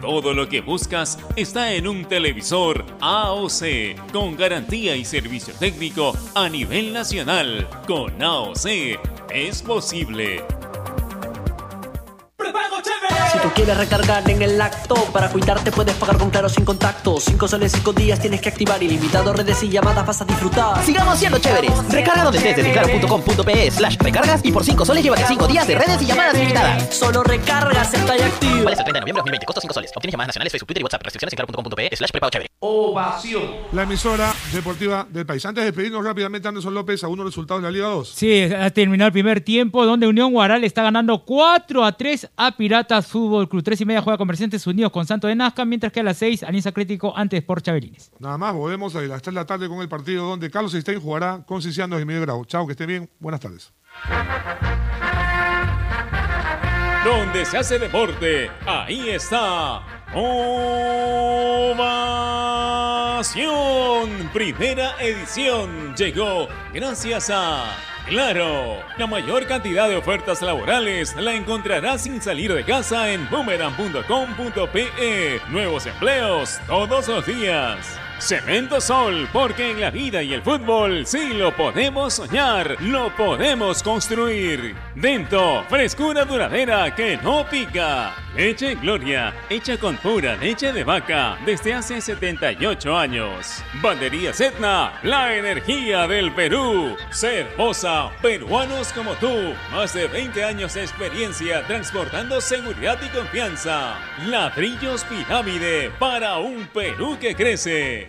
Todo lo que buscas está en un televisor AOC con garantía y servicio técnico a nivel nacional. Con AOC es posible. Tú quieres recargar en el acto. Para cuidarte puedes pagar con Claro sin contacto. 5 soles 5 días tienes que activar. Ilimitado redes y llamadas vas a disfrutar. Sigamos siendo chéveres. Recarga donde estés desde claro.com.pe slash recargas Y por 5 soles llévate 5 días de redes y llamadas ilimitadas Solo recargas, está ya activo. Vale hasta el 30 de noviembre de 2020 Costo 5 soles. Obtienes llamadas nacionales, Facebook, Twitter y WhatsApp. Restricciones en claro.com.pe slash prepago chévere. Ovación. La emisora deportiva del país. Antes de despedirnos rápidamente Anderson López A unos resultados de la Liga 2 Sí, ha terminado el primer tiempo Donde Unión Guaral está ganando 4 a 3 a Piratas Fútbol Club 3 y media juega Comerciantes Unidos con Santo de Nazca, mientras que a las 6 Alianza Atlético ante Sport Chabelines. Nada más, volvemos a las 3 de la tarde con el partido donde Carlos Stein jugará con Ciciano de Miguel Grau. Chao, que esté bien. Buenas tardes. Donde se hace deporte, ahí está. Ovación. Primera edición llegó gracias a Claro, la mayor cantidad de ofertas laborales la encontrarás sin salir de casa en boomerang.com.pe. Nuevos empleos todos los días. Cemento Sol, porque en la vida y el fútbol sí lo podemos soñar, lo podemos construir. Dento, frescura duradera que no pica. Leche Gloria, hecha con pura leche de vaca desde hace 78 años. Bandería Etna, la energía del Perú. Cervosa, peruanos como tú. Más de 20 años de experiencia transportando seguridad y confianza. Ladrillos Pirámide para un Perú que crece.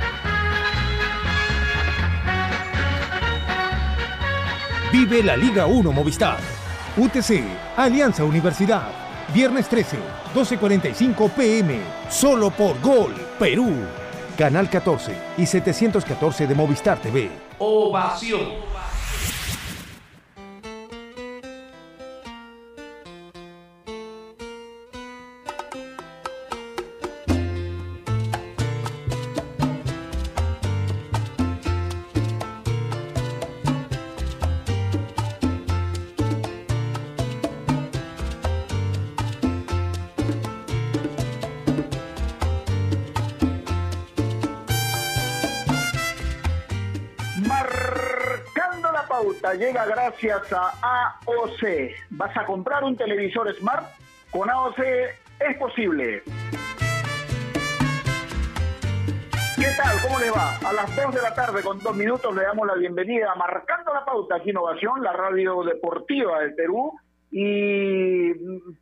Vive la Liga 1 Movistar. UTC, Alianza Universidad. Viernes 13, 12.45 pm. Solo por Gol, Perú. Canal 14 y 714 de Movistar TV. Ovación. Llega gracias a AOC. ¿Vas a comprar un televisor Smart? Con AOC es posible. ¿Qué tal? ¿Cómo les va? A las 2 de la tarde con dos minutos le damos la bienvenida Marcando la Pauta aquí Innovación, la radio deportiva del Perú. Y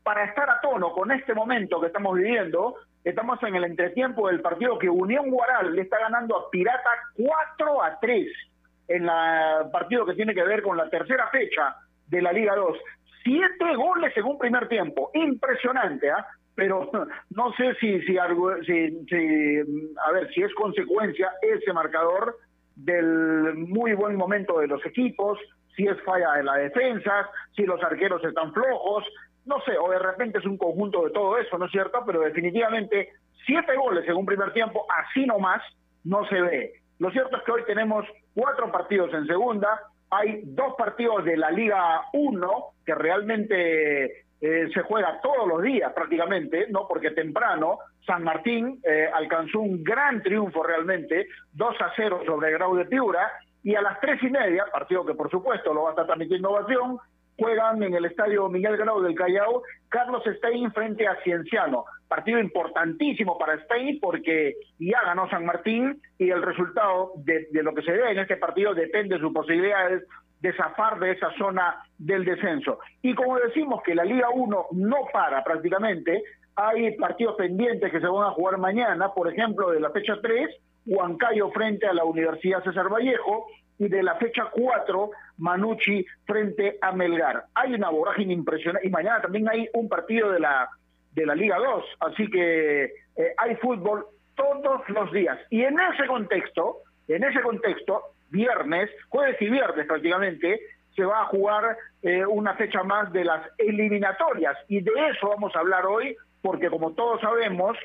para estar a tono con este momento que estamos viviendo, estamos en el entretiempo del partido que Unión Guaral le está ganando a Pirata 4 a 3 en el partido que tiene que ver con la tercera fecha de la Liga 2. Siete goles en un primer tiempo, impresionante, ¿ah? pero no sé si, si, si, a ver, si es consecuencia ese marcador del muy buen momento de los equipos, si es falla de la defensa, si los arqueros están flojos, no sé, o de repente es un conjunto de todo eso, ¿no es cierto? Pero definitivamente siete goles en un primer tiempo, así nomás, no se ve. Lo cierto es que hoy tenemos cuatro partidos en segunda, hay dos partidos de la Liga 1 que realmente eh, se juega todos los días prácticamente, ¿no? Porque temprano San Martín eh, alcanzó un gran triunfo realmente, 2 a 0 sobre Grau de Piura, y a las tres y media, partido que por supuesto lo va a estar transmitiendo Ovación, juegan en el estadio Miguel Grau del Callao, Carlos Stein frente a Cienciano. Partido importantísimo para Stein porque ya ganó San Martín y el resultado de, lo que se ve en este partido depende de sus posibilidades de zafar de esa zona del descenso. Y como decimos que la Liga 1 no para prácticamente, hay partidos pendientes que se van a jugar mañana, por ejemplo, de la fecha 3, Huancayo frente a la Universidad César Vallejo, y de la fecha 4, Manucci frente a Melgar. Hay una vorágine impresionante y mañana también hay un partido de la de la Liga 2, así que eh, hay fútbol todos los días. Y en ese contexto, en ese contexto, viernes, jueves y viernes prácticamente, se va a jugar eh, una fecha más de las eliminatorias. Y de eso vamos a hablar hoy, porque como todos sabemos,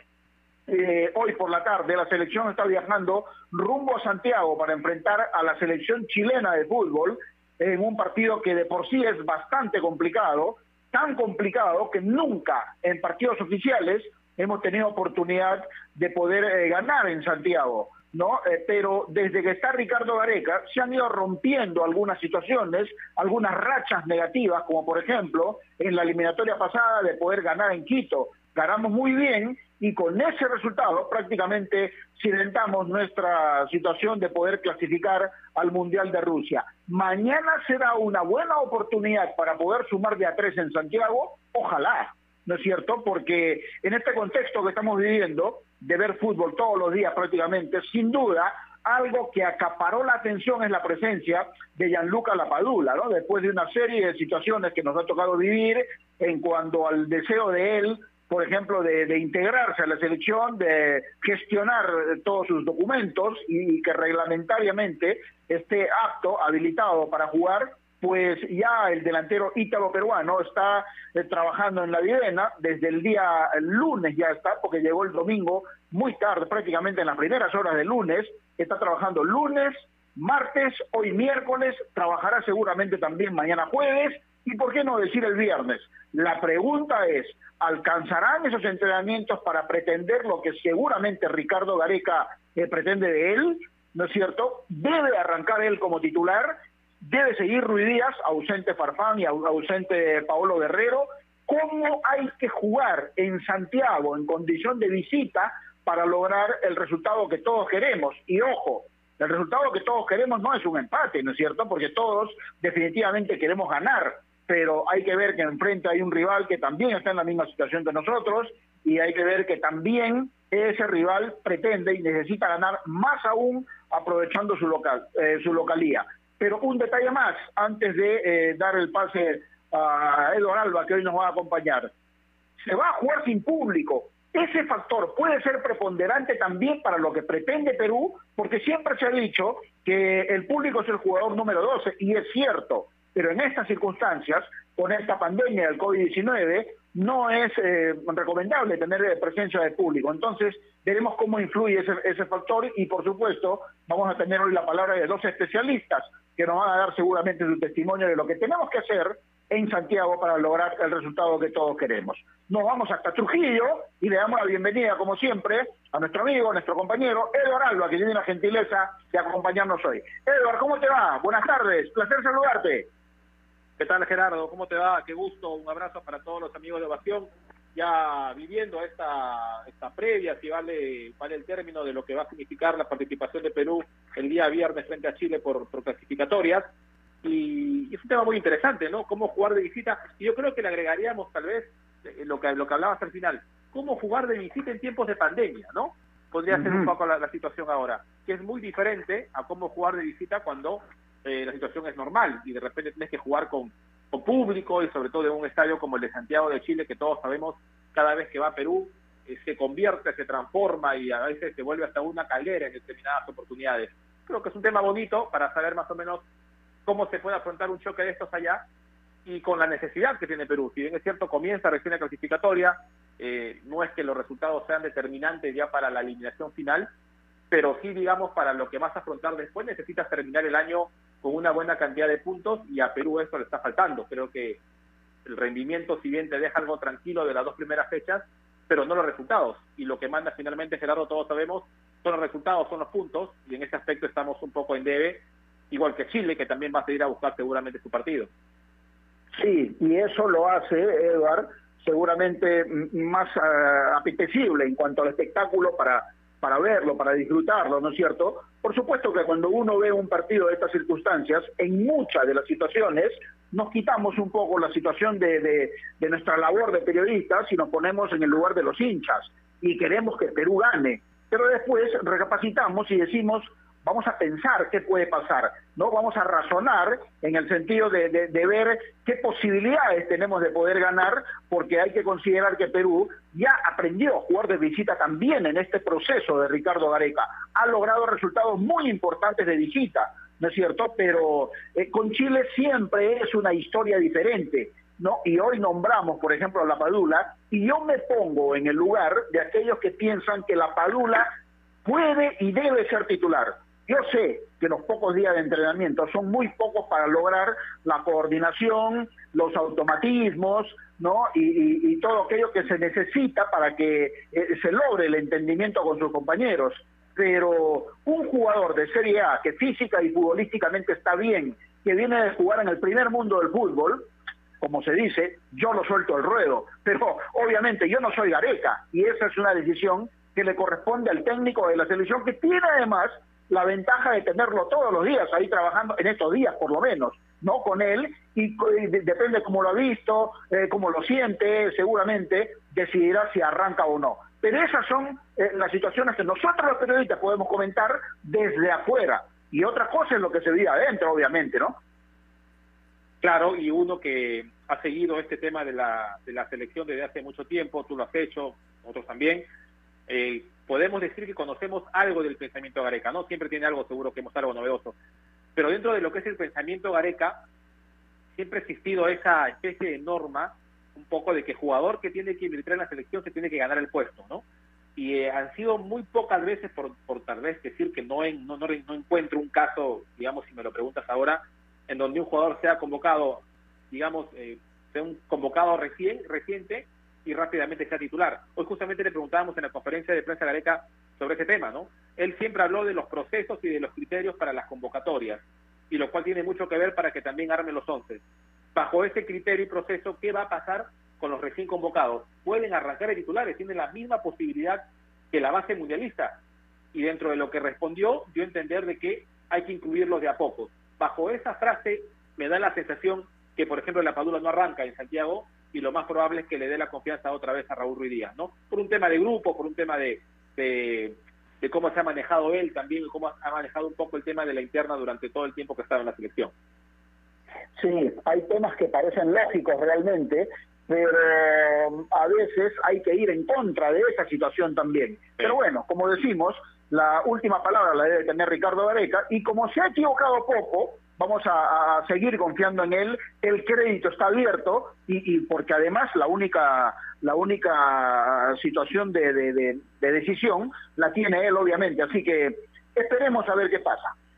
eh, hoy por la tarde la selección está viajando rumbo a Santiago para enfrentar a la selección chilena de fútbol en un partido que de por sí es bastante complicado, tan complicado que nunca en partidos oficiales hemos tenido oportunidad de poder eh, ganar en Santiago. ¿no? Eh, pero desde que está Ricardo Gareca se han ido rompiendo algunas situaciones, algunas rachas negativas, como por ejemplo en la eliminatoria pasada de poder ganar en Quito. Ganamos muy bien y con ese resultado prácticamente cilentamos nuestra situación de poder clasificar al Mundial de Rusia. Mañana será una buena oportunidad para poder sumar de a tres en Santiago, ojalá, ¿no es cierto? Porque en este contexto que estamos viviendo, de ver fútbol todos los días prácticamente, sin duda, algo que acaparó la atención es la presencia de Gianluca Lapadula, ¿no? Después de una serie de situaciones que nos ha tocado vivir en cuanto al deseo de él, por ejemplo, de, integrarse a la selección, de gestionar todos sus documentos y que reglamentariamente esté apto, habilitado para jugar, pues ya el delantero ítalo-peruano está eh, trabajando en la Videna, desde el día lunes ya está, porque llegó el domingo muy tarde, prácticamente en las primeras horas del lunes, está trabajando lunes, martes, hoy miércoles, trabajará seguramente también mañana jueves, y por qué no decir el viernes. La pregunta es, ¿alcanzarán esos entrenamientos para pretender lo que seguramente Ricardo Gareca eh, pretende de él? ¿No es cierto? Debe arrancar él como titular debe seguir Ruiz Díaz, ausente Farfán y ausente Paolo Guerrero. ¿Cómo hay que jugar en Santiago en condición de visita para lograr el resultado que todos queremos? Y ojo, el resultado que todos queremos no es un empate, ¿no es cierto? Porque todos definitivamente queremos ganar, pero hay que ver que enfrente hay un rival que también está en la misma situación que nosotros y hay que ver que también ese rival pretende y necesita ganar más aún aprovechando su local, eh, su localía. Pero un detalle más, antes de eh, dar el pase a Eduardo Alba, que hoy nos va a acompañar. Se va a jugar sin público. Ese factor puede ser preponderante también para lo que pretende Perú, porque siempre se ha dicho que el público es el jugador número 12, y es cierto, pero en estas circunstancias, con esta pandemia del COVID-19, no es eh, recomendable tener eh, presencia de público. Entonces, veremos cómo influye ese, ese factor y, por supuesto, vamos a tener hoy la palabra de dos especialistas que nos van a dar seguramente su testimonio de lo que tenemos que hacer en Santiago para lograr el resultado que todos queremos. Nos vamos hasta Trujillo y le damos la bienvenida, como siempre, a nuestro amigo, a nuestro compañero Eduardo Alba, que tiene la gentileza de acompañarnos hoy. Eduardo, ¿cómo te va? Buenas tardes, placer saludarte. ¿Qué tal, Gerardo? ¿Cómo te va? Qué gusto, un abrazo para todos los amigos de Ovación. Ya viviendo esta, esta previa, si vale, vale el término de lo que va a significar la participación de Perú el día viernes frente a Chile por, clasificatorias. Y, es un tema muy interesante, ¿no? Cómo jugar de visita. Y yo creo que le agregaríamos tal vez eh, lo que, lo que hablabas al final. Cómo jugar de visita en tiempos de pandemia, ¿no? Podría ser un poco la, la situación ahora, que es muy diferente a cómo jugar de visita cuando eh, la situación es normal y de repente tienes que jugar con, público y sobre todo en un estadio como el de Santiago de Chile, que todos sabemos cada vez que va a Perú eh, se convierte, se transforma y a veces se vuelve hasta una caldera en determinadas oportunidades. Creo que es un tema bonito para saber más o menos cómo se puede afrontar un choque de estos allá y con la necesidad que tiene Perú. Si bien es cierto, comienza recién la clasificatoria, eh, no es que los resultados sean determinantes ya para la eliminación final, pero sí, digamos, para lo que vas a afrontar después necesitas terminar el año con una buena cantidad de puntos y a Perú esto le está faltando. Creo que el rendimiento, si bien te deja algo tranquilo de las dos primeras fechas, pero no los resultados. Y lo que manda finalmente Gerardo, todos sabemos, son los resultados, son los puntos, y en ese aspecto estamos un poco en debe, igual que Chile, que también va a seguir a buscar seguramente su partido. Sí, y eso lo hace, Eduard, seguramente más uh, apetecible en cuanto al espectáculo para para verlo, para disfrutarlo, ¿no es cierto? Por supuesto que cuando uno ve un partido de estas circunstancias, en muchas de las situaciones nos quitamos un poco la situación de, de, nuestra labor de periodistas y nos ponemos en el lugar de los hinchas y queremos que Perú gane. Pero después recapacitamos y decimos, vamos a pensar qué puede pasar, ¿no? Vamos a razonar en el sentido de, ver qué posibilidades tenemos de poder ganar, porque hay que considerar que Perú ya aprendió a jugar de visita también en este proceso de Ricardo Gareca. Ha logrado resultados muy importantes de visita, ¿no es cierto? Pero eh, con Chile siempre es una historia diferente. ¿no? Y hoy nombramos, por ejemplo, a la Padula, y yo me pongo en el lugar de aquellos que piensan que la Padula puede y debe ser titular. Yo sé que los pocos días de entrenamiento son muy pocos para lograr la coordinación, los automatismos, ¿no? Y, todo aquello que se necesita para que eh, se logre el entendimiento con sus compañeros. Pero un jugador de Serie A que física y futbolísticamente está bien, que viene de jugar en el primer mundo del fútbol, como se dice, yo lo suelto el ruedo. Pero obviamente yo no soy Gareca y esa es una decisión que le corresponde al técnico de la selección, que tiene además la ventaja de tenerlo todos los días ahí trabajando, en estos días por lo menos, ¿no? Con él, y, depende cómo lo ha visto, eh, cómo lo siente, seguramente decidirá si arranca o no. Pero esas son eh, las situaciones que nosotros los periodistas podemos comentar desde afuera. Y otra cosa es lo que se vive adentro, obviamente, ¿no? Claro, y uno que ha seguido este tema de la, de la selección desde hace mucho tiempo, tú lo has hecho, nosotros también, eh, podemos decir que conocemos algo del pensamiento Gareca, ¿no? Siempre tiene algo, seguro que hemos algo novedoso. Pero dentro de lo que es el pensamiento Gareca, siempre ha existido esa especie de norma, un poco de que jugador que tiene que invertir en la selección se tiene que ganar el puesto, ¿no? Y eh, han sido muy pocas veces, por, por tal vez decir que no, no, no, no encuentro un caso, digamos, si me lo preguntas ahora, en donde un jugador sea convocado, digamos, eh, sea un convocado recién, reciente y rápidamente sea titular. Hoy justamente le preguntábamos en la conferencia de prensa Gareca sobre ese tema, ¿no? Él siempre habló de los procesos y de los criterios para las convocatorias, y lo cual tiene mucho que ver para que también arme los once. Bajo ese criterio y proceso, ¿qué va a pasar con los recién convocados? Pueden arrancar de titulares, tienen la misma posibilidad que la base mundialista. Y dentro de lo que respondió, dio a entender de que hay que incluirlos de a poco. Bajo esa frase, me da la sensación que, por ejemplo, la Padula no arranca en Santiago y lo más probable es que le dé la confianza otra vez a Raúl Ruiz Díaz, ¿no? Por un tema de grupo, por un tema de, de, cómo se ha manejado él también y cómo ha manejado un poco el tema de la interna durante todo el tiempo que estaba en la selección. Sí, hay temas que parecen lógicos realmente, pero a veces hay que ir en contra de esa situación también. Pero bueno, como decimos, la última palabra la debe tener Ricardo Gareca y como se ha equivocado poco, vamos a, seguir confiando en él, el crédito está abierto y, porque además la única la única situación de, de, decisión la tiene él obviamente, así que esperemos a ver qué pasa.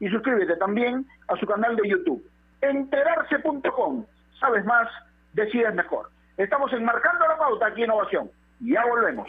y suscríbete también a su canal de YouTube. Enterarse.com. Sabes más, decides mejor. Estamos enmarcando la pauta aquí en Ovación. Ya volvemos.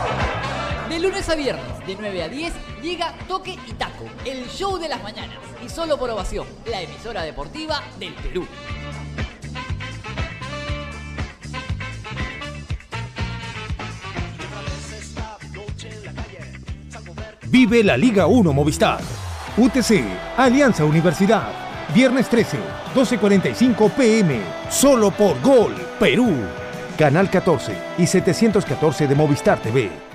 De lunes a viernes, de 9 a 10, llega Toque y Taco, el show de las mañanas. Y solo por ovación, la emisora deportiva del Perú. Vive la Liga 1 Movistar. UTC, Alianza Universidad. Viernes 13, 12.45 pm. Solo por Gol, Perú. Canal 14 y 714 de Movistar TV.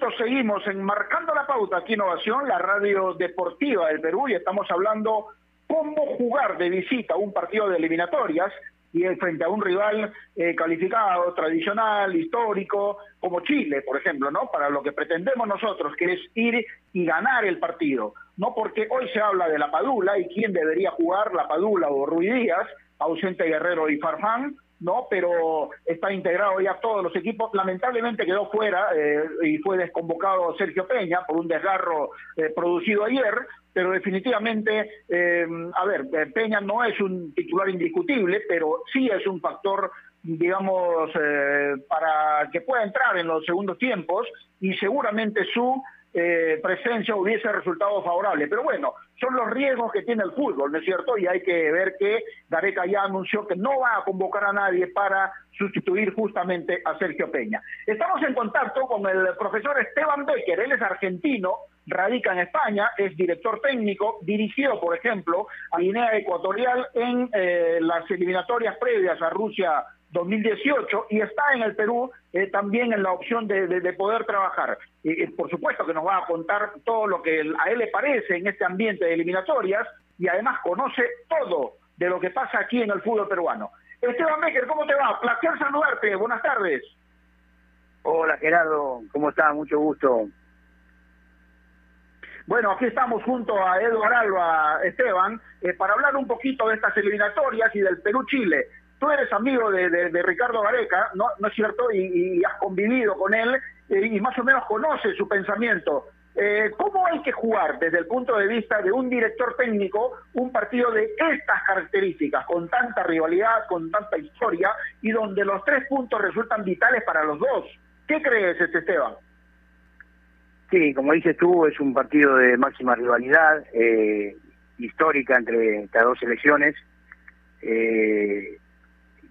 14 minutos, seguimos en Marcando la Pauta, aquí Innovación, la radio deportiva del Perú, y estamos hablando cómo jugar de visita un partido de eliminatorias y frente a un rival eh, calificado, tradicional, histórico, como Chile, por ejemplo, ¿no? Para lo que pretendemos nosotros, que es ir y ganar el partido. No porque hoy se habla de la Padula y quién debería jugar, la Padula o Ruiz Díaz, ausente Guerrero y Farfán, ¿no? Pero está integrado ya todos los equipos. Lamentablemente quedó fuera eh, y fue desconvocado Sergio Peña por un desgarro eh, producido ayer, pero definitivamente, eh, a ver, eh, Peña no es un titular indiscutible, pero sí es un factor digamos, eh, para que pueda entrar en los segundos tiempos y seguramente su eh, presencia hubiese resultado favorable. Pero bueno, son los riesgos que tiene el fútbol, ¿no es cierto? Y hay que ver que Gareca ya anunció que no va a convocar a nadie para sustituir justamente a Sergio Peña. Estamos en contacto con el profesor Esteban Becker, él es argentino, radica en España, es director técnico, dirigió, por ejemplo, a Guinea Ecuatorial en eh, las eliminatorias previas a Rusia 2018 y está en el Perú eh, también en la opción de, de, de poder trabajar. Y, por supuesto que nos va a contar todo lo que a él le parece en este ambiente de eliminatorias y además conoce todo de lo que pasa aquí en el fútbol peruano. Esteban Becker, ¿cómo te va? Placer saludarte, buenas tardes. Hola Gerardo, ¿cómo estás? Mucho gusto. Bueno, aquí estamos junto a Eduardo Alba, Esteban, eh, para hablar un poquito de estas eliminatorias y del Perú-Chile. Tú eres amigo de, Ricardo Gareca, ¿no, ¿no es cierto? Y, y has convivido con él eh, y más o menos conoces su pensamiento. Eh, ¿Cómo hay que jugar desde el punto de vista de un director técnico un partido de estas características, con tanta rivalidad, con tanta historia y donde los tres puntos resultan vitales para los dos? ¿Qué crees, este Esteban? Sí, como dices tú, es un partido de máxima rivalidad, eh, histórica entre estas dos selecciones. Eh,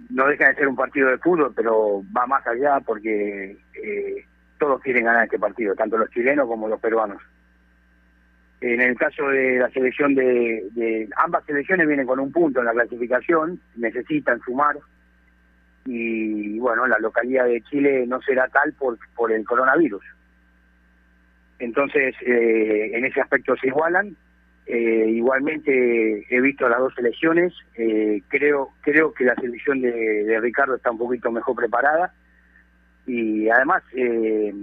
no deja de ser un partido de fútbol, pero va más allá porque eh, todos quieren ganar este partido, tanto los chilenos como los peruanos. En el caso de la selección de, de ambas selecciones vienen con un punto en la clasificación, necesitan sumar y bueno, la localidad de Chile no será tal por, por el coronavirus. Entonces, eh, en ese aspecto se igualan. Eh, igualmente he visto las dos selecciones. Eh, creo creo que la selección de, Ricardo está un poquito mejor preparada y además eh,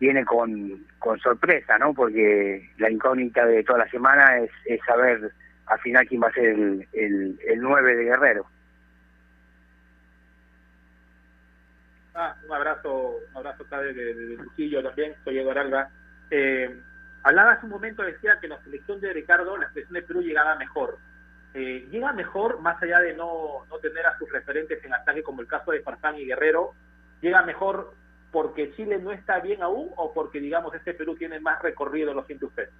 viene con, con sorpresa, ¿no? Porque la incógnita de toda la semana es, es saber al final quién va a ser el, el, el 9 de Guerrero. Ah, un abrazo, un abrazo acá de, de, de Trujillo también, soy Eduardo Alba. Eh, hablaba hace un momento, decía que la selección de Ricardo, la selección de Perú llegaba mejor. Eh, llega mejor, más allá de no, no tener a sus referentes en ataque, como el caso de Farfán y Guerrero, llega mejor porque Chile no está bien aún o porque, digamos, este Perú tiene más recorrido, lo siente usted.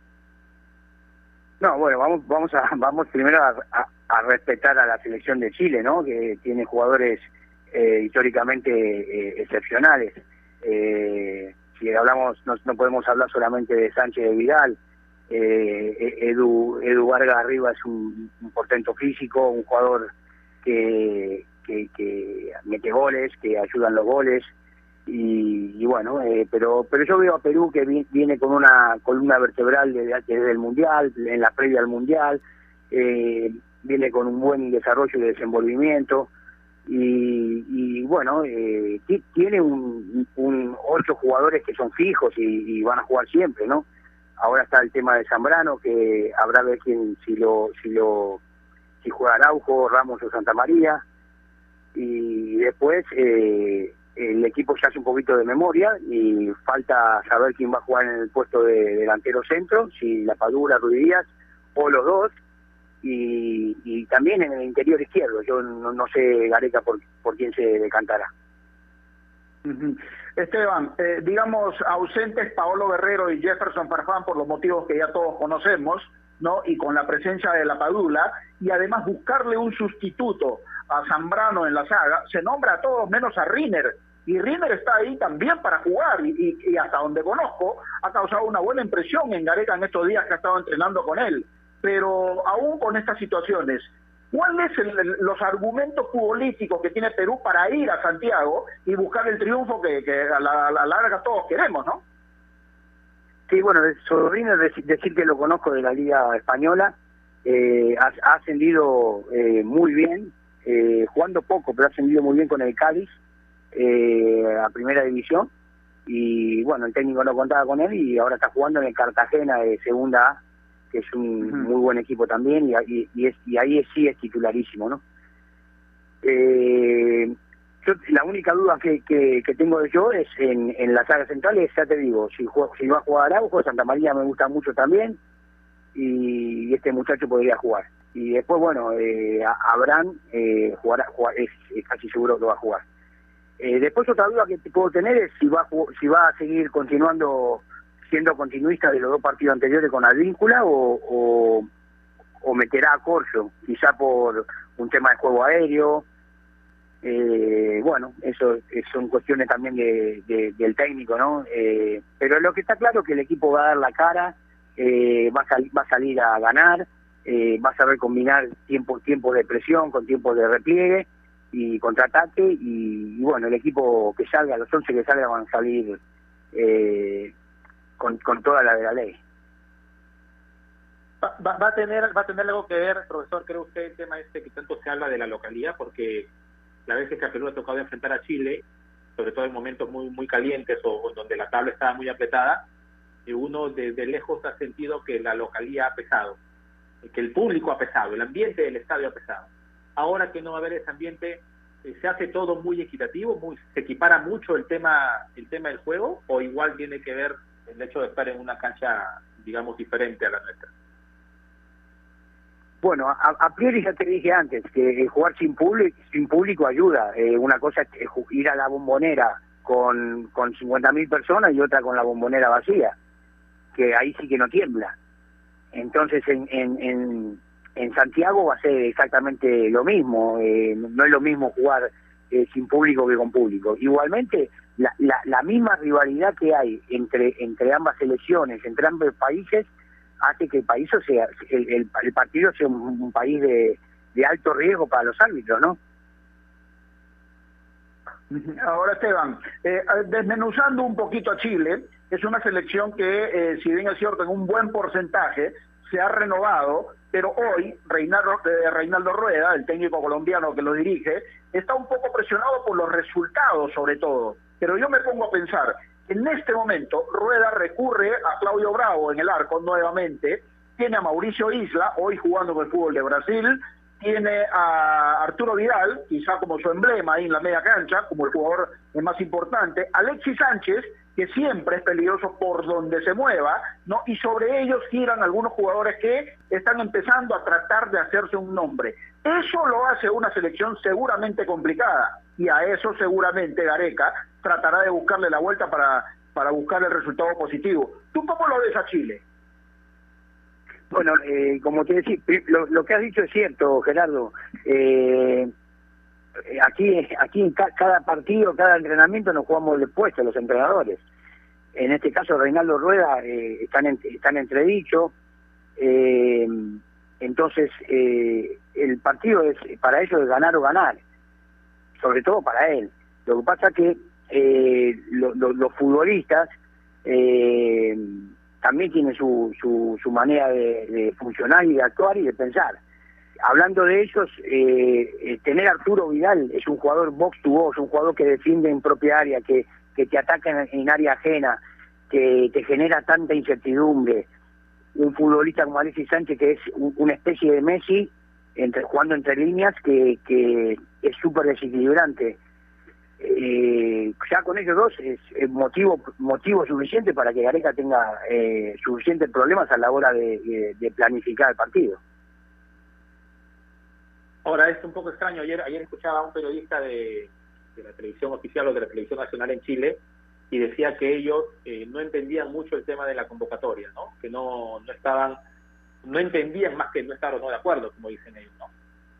No, bueno, vamos vamos a vamos primero a, a, respetar a la selección de Chile, ¿no? Que tiene jugadores eh, históricamente eh, excepcionales. Eh, si hablamos, no, podemos hablar solamente de Sánchez de Vidal. Eh, Edu, Edu Vargas arriba es un, portento físico, un jugador que, que, mete goles, que ayudan los goles. Y, y bueno, eh, pero pero yo veo a Perú que vi, viene con una columna vertebral desde, desde el Mundial, en la previa al Mundial, eh, viene con un buen desarrollo y desenvolvimiento y, y bueno, eh, tiene un, un, ocho jugadores que son fijos y, y, van a jugar siempre, ¿no? Ahora está el tema de Zambrano, que habrá ver quién, si lo, si lo, si juega Araujo, Ramos o Santa María, y después eh, el equipo se hace un poquito de memoria y falta saber quién va a jugar en el puesto de delantero centro, si la Padura, Ruiz Díaz o los dos, y, y también en el interior izquierdo. Yo no, no sé, Gareca, por, por quién se decantará. Esteban, eh, digamos ausentes Paolo Guerrero y Jefferson Farfán por los motivos que ya todos conocemos, ¿no? Y con la presencia de la Padula, y además buscarle un sustituto a Zambrano en la saga, se nombra a todos menos a Riner. Y Riner está ahí también para jugar, y, y- y hasta donde conozco, ha causado una buena impresión en Gareca en estos días que ha estado entrenando con él. Pero aún con estas situaciones, ¿Cuáles son los argumentos futbolísticos que tiene Perú para ir a Santiago y buscar el triunfo que, que a, la, larga todos queremos, no? Sí, bueno, Sobrino dec- decir que lo conozco de la Liga Española, eh, ha, ha ascendido eh, muy bien, eh, jugando poco, pero ha ascendido muy bien con el Cádiz eh, a Primera División. Y bueno, el técnico no contaba con él y ahora está jugando en el Cartagena de Segunda A, que es un muy buen equipo también, y, y, y es, y ahí sí es titularísimo, ¿no? Eh, yo, la única duda que, que, que tengo yo es en, en la saga central, es, ya te digo, si, jue- si va a jugar Araujo, Santa María me gusta mucho también, y este muchacho podría jugar. Y después, bueno, eh, Abraham eh, jugará, jugar- es, es casi seguro que va a jugar. Eh, después otra duda que puedo tener es si va, a si va a seguir continuando siendo continuista de los dos partidos anteriores con Advíncula o, o, meterá a Corso, quizá por un tema de juego aéreo. Eh, bueno, eso eh, son cuestiones también de, de- del técnico, ¿no? Eh, pero lo que está claro es que el equipo va a dar la cara, eh, va, a sal- va a salir a ganar, eh, va a saber combinar tiempo, tiempos de presión con tiempos de repliegue y contraataque y, y bueno, el equipo que salga, los 11 que salgan van a salir eh, con, con toda la de la ley. Va, va- va a tener va a tener algo que ver, profesor, cree usted el tema este que tanto se habla de la localidad, porque la vez que a Perú ha tocado enfrentar a Chile, sobre todo en momentos muy muy calientes o, o donde la tabla estaba muy apretada, y uno desde lejos ha sentido que la localidad ha pesado, que el público ha pesado, el ambiente del estadio ha pesado. Ahora que no va a haber ese ambiente, eh, se hace todo muy equitativo, muy, se equipara mucho el tema el tema del juego, o igual tiene que ver el hecho de estar en una cancha, digamos, diferente a la nuestra. Bueno, a, a priori ya te dije antes que eh, jugar sin público, sin público ayuda. Eh, una cosa es ir a la bombonera con, con 50.000 personas y otra con la bombonera vacía, que ahí sí que no tiembla. Entonces en, en, en, en Santiago va a ser exactamente lo mismo. eh, no es lo mismo jugar eh, sin público que con público. Igualmente, la, la, la misma rivalidad que hay entre, entre ambas selecciones, entre ambos países, hace que el país sea el, partido sea un, país de, de alto riesgo para los árbitros, ¿no? Ahora, Esteban, eh, desmenuzando un poquito a Chile, es una selección que, eh, si bien es cierto, en un buen porcentaje se ha renovado, pero hoy Reinaldo, eh, Reinaldo Rueda, el técnico colombiano que lo dirige, está un poco presionado por los resultados, sobre todo. Pero yo me pongo a pensar, en este momento Rueda recurre a Claudio Bravo en el arco nuevamente, tiene a Mauricio Isla, hoy jugando con el fútbol de Brasil, tiene a Arturo Vidal, quizá como su emblema ahí en la media cancha, como el jugador más importante, Alexis Sánchez, que siempre es peligroso por donde se mueva, ¿no? Y sobre ellos giran algunos jugadores que están empezando a tratar de hacerse un nombre. Eso lo hace una selección seguramente complicada, y a eso seguramente Gareca tratará de buscarle la vuelta para, para buscar el resultado positivo. ¿Tú cómo lo ves a Chile? Bueno, eh, como te decía, lo, que has dicho es cierto, Gerardo. Eh, eh, aquí, aquí en ca- cada partido, cada entrenamiento nos jugamos el puesto los entrenadores. En este caso, Reinaldo Rueda eh, están, en, están entredicho. Eh, entonces, eh, el partido es para ellos es ganar o ganar, sobre todo para él. Lo que pasa que eh, lo- lo- los futbolistas eh, también tienen su, su, su manera de, funcionar y de actuar y de pensar. Hablando de ellos, eh, eh, tener Arturo Vidal es un jugador box to box, un jugador que defiende en propia área, que, que te ataca en, en área ajena, que te genera tanta incertidumbre. Un futbolista como Alexis Sánchez, que es un- una especie de Messi, entre, jugando entre líneas, que, que es súper desequilibrante. Eh, ya con ellos dos es, motivo motivo suficiente para que Gareca tenga eh, suficientes problemas a la hora de, de- de planificar el partido. Ahora, es un poco extraño. Ayer, ayer escuchaba a un periodista de, de la televisión oficial o de la televisión nacional en Chile y decía que ellos eh, no entendían mucho el tema de la convocatoria, ¿no? Que no, no estaban, no entendían más que no estar o no de acuerdo, como dicen ellos, ¿no?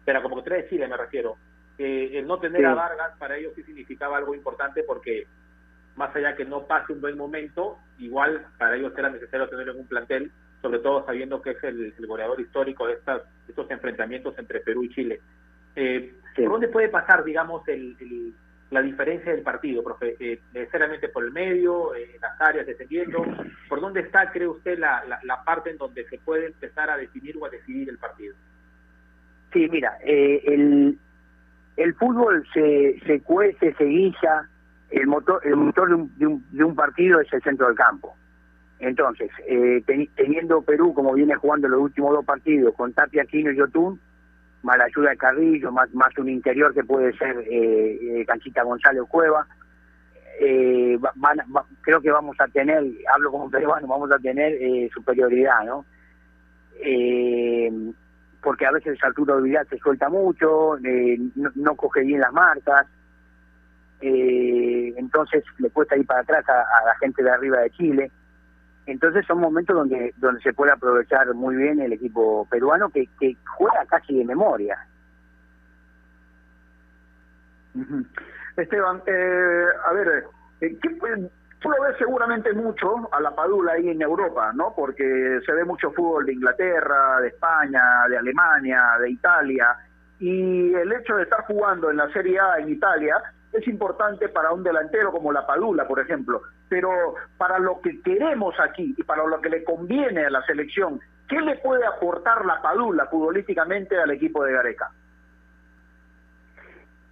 Pero la convocatoria de Chile me refiero. Que el no tener Sí. a Vargas para ellos sí significaba algo importante porque más allá que no pase un buen momento, igual para ellos era necesario tenerlo en un plantel, sobre todo sabiendo que es el, el goleador histórico de, estas, estos enfrentamientos entre Perú y Chile. Eh, ¿Por dónde puede pasar, digamos, el, el- la diferencia del partido, profe? Eh, ¿Necesariamente por el medio, eh, las áreas defendiendo? ¿Por dónde está, cree usted, la, la, la parte en donde se puede empezar a definir o a decidir el partido? Sí, mira, eh, el, el fútbol se, se cuece, se guisa, el motor, el motor de un, de, un, de un partido es el centro del campo. Entonces, eh, teni- teniendo Perú como viene jugando los últimos dos partidos, con Tapia, Aquino y Yotun, más la ayuda de Carrillo, más, un interior que puede ser eh, eh, Canchita González o Cueva, eh, va- van va- creo que vamos a tener, hablo como peruano, vamos a tener eh, superioridad, ¿no? Eh, porque a veces Arturo Vidal se suelta mucho, eh, no, coge bien las marcas, eh, entonces le cuesta ir para atrás a, la gente de arriba de Chile. Entonces son momentos donde donde se puede aprovechar muy bien el equipo peruano que, que juega casi de memoria. Esteban, eh, a ver, eh, ¿qué, tú lo ves seguramente mucho a la Padula ahí en Europa, ¿no? Porque se ve mucho fútbol de Inglaterra, de España, de Alemania, de Italia, y el hecho de estar jugando en la Serie A en Italia es importante para un delantero como la Padula, por ejemplo, pero para lo que queremos aquí y para lo que le conviene a la selección, ¿qué le puede aportar la Padula futbolísticamente al equipo de Gareca?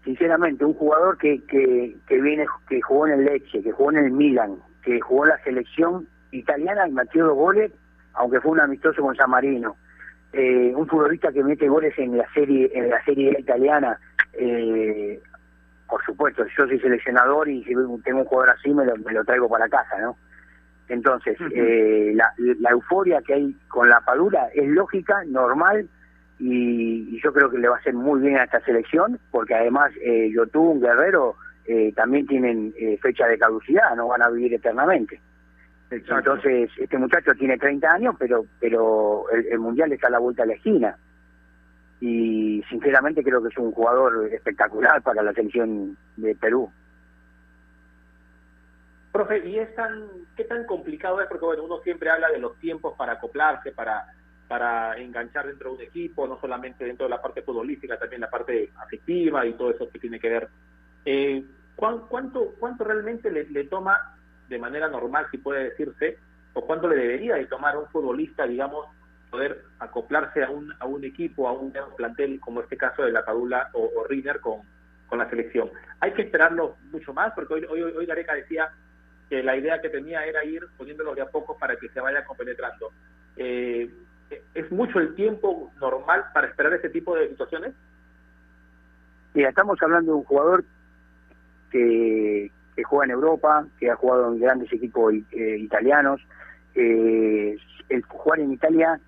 Sinceramente, un jugador que, que, que viene, que jugó en el Lecce, que jugó en el Milan, que jugó en la selección italiana y metió dos goles, aunque fue un amistoso con San Marino. Eh, un futbolista que mete goles en la serie en la serie italiana eh, por supuesto yo soy seleccionador y si tengo un jugador así me lo, me lo traigo para casa no entonces eh, la, la euforia que hay con la Padula es lógica normal y, y yo creo que le va a hacer muy bien a esta selección porque además eh, Yotun Guerrero eh, también tienen eh, fecha de caducidad no van a vivir eternamente entonces, este muchacho tiene 30 años, pero pero el, el Mundial está a la vuelta de la esquina. Y sinceramente creo que es un jugador espectacular para la selección de Perú. Profe, ¿y es tan, qué tan complicado es? Porque bueno, uno siempre habla de los tiempos para acoplarse, para, para enganchar dentro de un equipo, no solamente dentro de la parte futbolística, también la parte afectiva y todo eso que tiene que ver. Eh, ¿cuán- cuánto, ¿Cuánto realmente le, le toma de manera normal, si puede decirse, o cuánto le debería de tomar un futbolista, digamos, poder acoplarse a un, a un equipo, a un plantel, como este caso de la Padula o, o con, con la selección? Hay que esperarlo mucho más, porque hoy, hoy, hoy Gareca decía que la idea que tenía era ir poniéndolos de a poco para que se vaya compenetrando. Eh, ¿Es mucho el tiempo normal para esperar este tipo de situaciones? Mira, estamos hablando de un jugador que, que juega en Europa, que ha jugado en grandes equipos eh, italianos. Eh, el jugar en Italia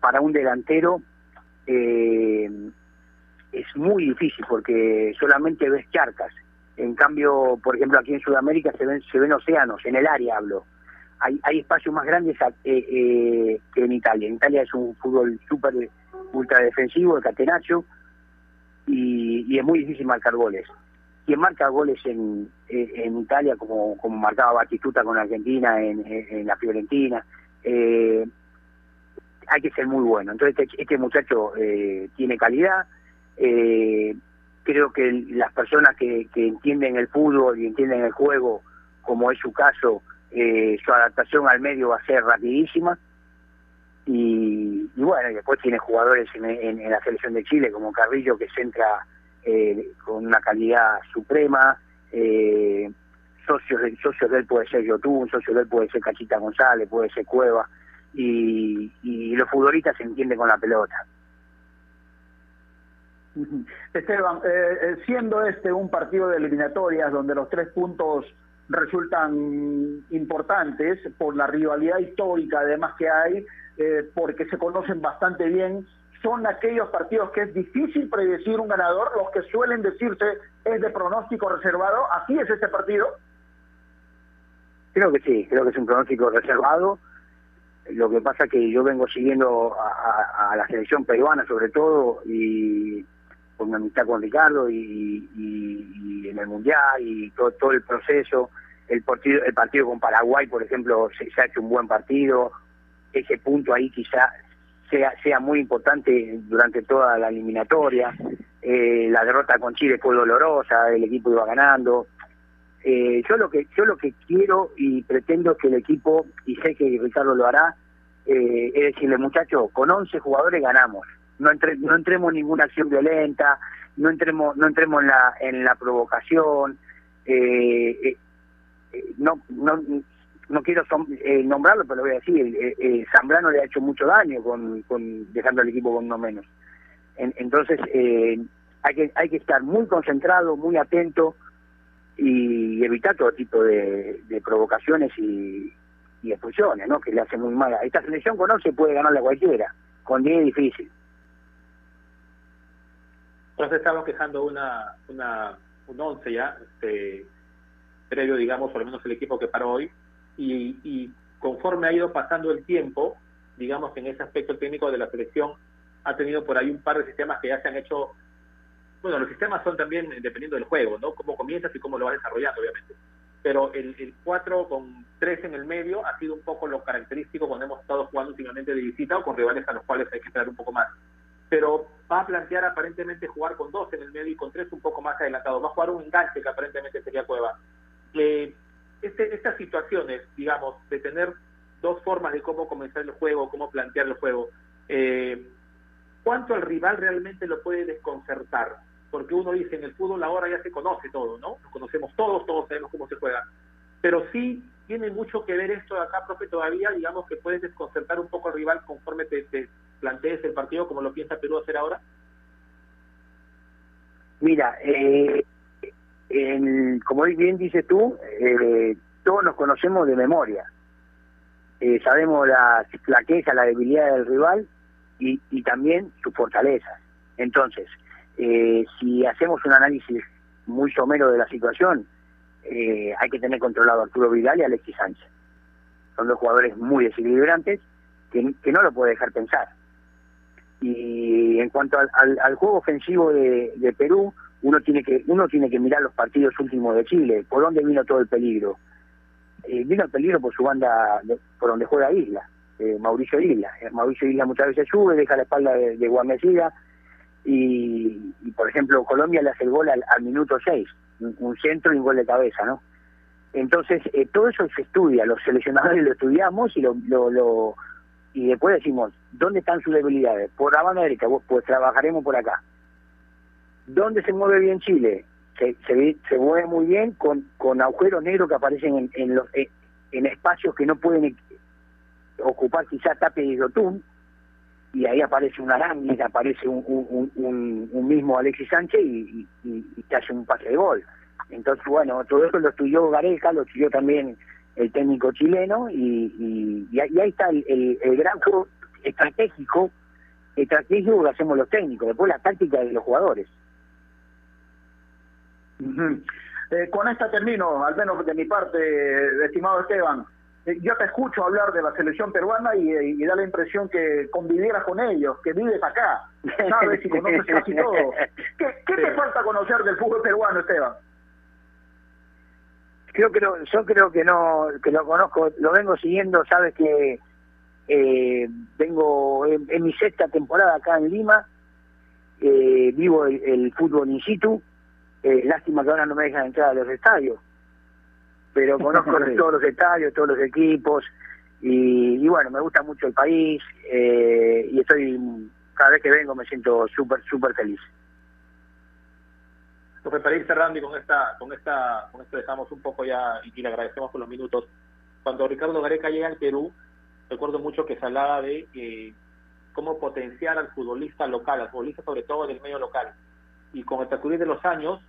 para un delantero eh, es muy difícil porque solamente ves charcas. En cambio, por ejemplo, aquí en Sudamérica se ven, se ven océanos, en el área hablo. Hay, hay espacios más grandes eh, eh, que en Italia. En Italia es un fútbol súper ultra defensivo, el catenaccio, y, y es muy difícil marcar goles. Quien marca goles en, eh, en Italia, como, como marcaba Batistuta con Argentina en, en- la Fiorentina, eh, hay que ser muy bueno. Entonces este, este muchacho eh, tiene calidad, eh, creo que las personas que, que entienden el fútbol y entienden el juego, como es su caso, eh, su adaptación al medio va a ser rapidísima. Y, y bueno, y después tiene jugadores en, la selección de Chile, como Carrillo, que centra eh, con una calidad suprema. Eh, socios, socios de él puede ser Yotun, socios de él puede ser Cachita González, puede ser Cueva. Y, y los futbolistas se entienden con la pelota. Esteban, eh, eh, siendo este un partido de eliminatorias donde los tres puntos resultan importantes por la rivalidad histórica además que hay, eh, porque se conocen bastante bien, son aquellos partidos que es difícil predecir un ganador, los que suelen decirse es de pronóstico reservado, así es este partido. Creo que sí, creo que es un pronóstico reservado. Lo que pasa que yo vengo siguiendo a, la selección peruana sobre todo y con mi amistad con Ricardo y, y, en el Mundial y todo, todo el proceso. El partido, el partido con Paraguay, por ejemplo, se, ha hecho un buen partido. Ese punto ahí quizá sea, sea muy importante durante toda la eliminatoria. Eh, la derrota con Chile fue dolorosa, el equipo iba ganando. Eh, yo lo que yo lo que quiero y pretendo que el equipo, y sé que Ricardo lo hará, eh, es decirle, muchachos, con 11 jugadores ganamos no, entre, no entremos en ninguna acción violenta, no entremos, no entremos en la, en la provocación, eh, eh no, no, no quiero eh, nombrarlo, pero lo voy a decir, eh, Zambrano le ha hecho mucho daño con, con dejando al equipo con uno menos. entonces, hay, que, hay que estar muy concentrado, muy atento y evitar todo tipo de, provocaciones y, y expulsiones, ¿no? que le hace muy mal. Esta selección con 11 puede ganarle a cualquiera, con 10 es difícil. Entonces estamos quejando una, una, un 11 ya, este, previo, digamos, por lo menos el equipo que paró hoy, y, y conforme ha ido pasando el tiempo, digamos en ese aspecto técnico de la selección ha tenido por ahí un par de sistemas que ya se han hecho, bueno, los sistemas son también dependiendo del juego, ¿no? Cómo comienzas y cómo lo vas desarrollando, obviamente. Pero el, el 4 con 3 en el medio ha sido un poco lo característico cuando hemos estado jugando últimamente de visita o con rivales a los cuales hay que esperar un poco más pero va a plantear aparentemente jugar con dos en el medio y con tres un poco más adelantado. Va a jugar un enganche que aparentemente sería Cueva. Eh, este, estas situaciones, digamos, de tener dos formas de cómo comenzar el juego, cómo plantear el juego, eh, ¿cuánto al rival realmente lo puede desconcertar? Porque uno dice, en el fútbol ahora ya se conoce todo, ¿no? Nos conocemos todos, todos sabemos cómo se juega. Pero sí tiene mucho que ver esto de acá, profe, todavía, digamos, que puedes desconcertar un poco al rival conforme te, te plantees el partido como lo piensa Perú hacer ahora? Mira, eh, como bien dices tú, eh, todos nos conocemos de memoria. Eh, sabemos la flaqueza, la debilidad del rival y, y también sus fortalezas. Entonces, eh, si hacemos un análisis muy somero de la situación, eh, hay que tener controlado a Arturo Vidal y Alexis Sánchez. Son dos jugadores muy desequilibrantes que, que no lo puede dejar pensar. Y en cuanto al, al, juego ofensivo de, de, Perú, uno tiene que uno tiene que mirar los partidos últimos de Chile, por dónde vino todo el peligro. Eh, vino el peligro por su banda, por donde juega Isla, eh, Mauricio Isla. Eh, Mauricio Isla muchas veces sube, deja la espalda de, de y, y, por ejemplo Colombia le hace el gol al, minuto 6, un, centro y un gol de cabeza, ¿no? Entonces, todo eso se estudia, los seleccionadores lo estudiamos y lo, lo, lo y después decimos, ¿dónde están sus debilidades? Por la banda derecha, pues trabajaremos por acá. ¿Dónde se mueve bien Chile? Se, se, se mueve muy bien con, con agujeros negros que aparecen en, en, los, eh, en, espacios que no pueden e, ocupar quizás Tape y Rotún, y ahí aparece un Arangui, aparece un, un, un, un, mismo Alexis Sánchez y, y, te hace un pase de gol. Entonces, bueno, todo eso lo estudió Gareca, lo estudió también el técnico chileno y, y, ahí está el, el, gran juego estratégico, estratégico que hacemos los técnicos, después la táctica de los jugadores. Eh, con esta termino, al menos de mi parte, estimado Esteban. Eh, yo te escucho hablar de la selección peruana y, y, da la impresión que convivieras con ellos, que vives acá, sabes y conoces casi todo. ¿Qué, qué te falta conocer del fútbol peruano, Esteban? creo que yo creo que no que lo conozco lo vengo siguiendo sabes que eh, vengo en, mi sexta temporada acá en Lima eh, vivo el, fútbol in situ eh, lástima que ahora no me dejan entrar a los estadios pero conozco todos los estadios todos los equipos y, y bueno me gusta mucho el país eh, y estoy cada vez que vengo me siento súper súper feliz para ir cerrando y con esta, con esta, con esto dejamos un poco ya y, le agradecemos por los minutos. Cuando Ricardo Gareca llega al Perú, recuerdo mucho que se hablaba de cómo potenciar al futbolista local, al futbolista sobre todo del medio local. Y con el transcurrir de los años,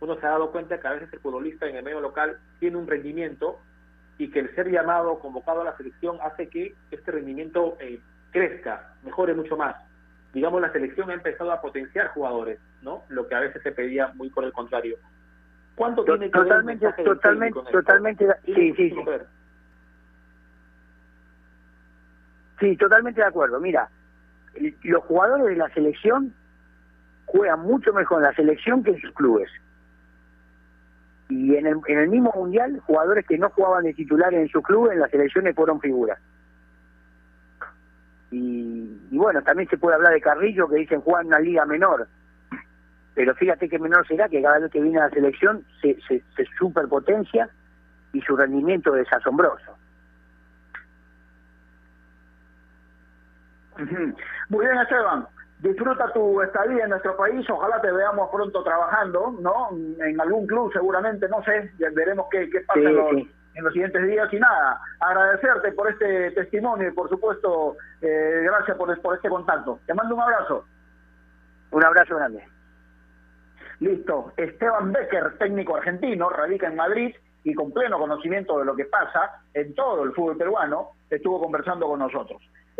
uno se ha dado cuenta que a veces el futbolista en el medio local tiene un rendimiento y que el ser llamado, convocado a la selección, hace que este rendimiento eh, crezca, mejore mucho más. Digamos, la selección ha empezado a potenciar jugadores, ¿no? Lo que a veces se pedía muy por el contrario. ¿Cuánto tiene que totalmente, ver el totalmente, totalmente, sí, sí, sí. Sí, totalmente de acuerdo. Mira, los jugadores de la selección juegan mucho mejor en la selección que en sus clubes. Y en el, en el mismo mundial, jugadores que no jugaban de titulares en sus clubes, en las selecciones fueron figuras. Y, y bueno, también se puede hablar de Carrillo, que dicen juega en una liga menor. Pero fíjate que menor será que cada vez que viene a la selección se, se, se superpotencia y su rendimiento es asombroso. Muy bien, Esteban. Disfruta tu estadía en nuestro país. Ojalá te veamos pronto trabajando, ¿no? En algún club, seguramente, no sé. Ya Veremos qué, qué pasa Sí, en, los, sí. en los siguientes días. Y nada, agradecerte por este testimonio y, por supuesto, eh, gracias por, por este contacto. Te mando un abrazo. Un abrazo grande. Listo. Esteban Becker, técnico argentino, radica en Madrid y con pleno conocimiento de lo que pasa en todo el fútbol peruano, estuvo conversando con nosotros.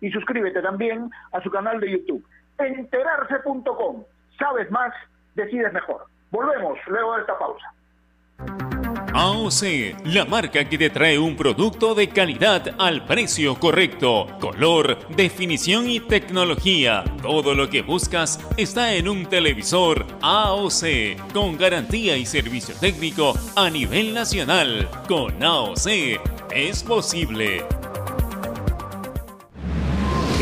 y suscríbete también a su canal de YouTube. Enterarse.com. Sabes más, decides mejor. Volvemos luego de esta pausa. AOC, la marca que te trae un producto de calidad al precio correcto, color, definición y tecnología. Todo lo que buscas está en un televisor AOC, con garantía y servicio técnico a nivel nacional. Con AOC es posible.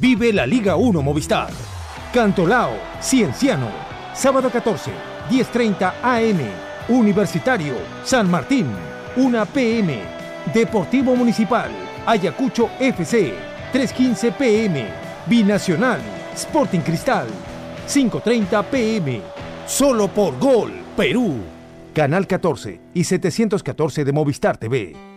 Vive la Liga 1 Movistar. Cantolao, Cienciano. Sábado 14, 10.30 AM. Universitario, San Martín. 1 PM. Deportivo Municipal, Ayacucho FC. 3.15 PM. Binacional, Sporting Cristal. 5.30 PM. Solo por Gol, Perú. Canal 14 y 714 de Movistar TV.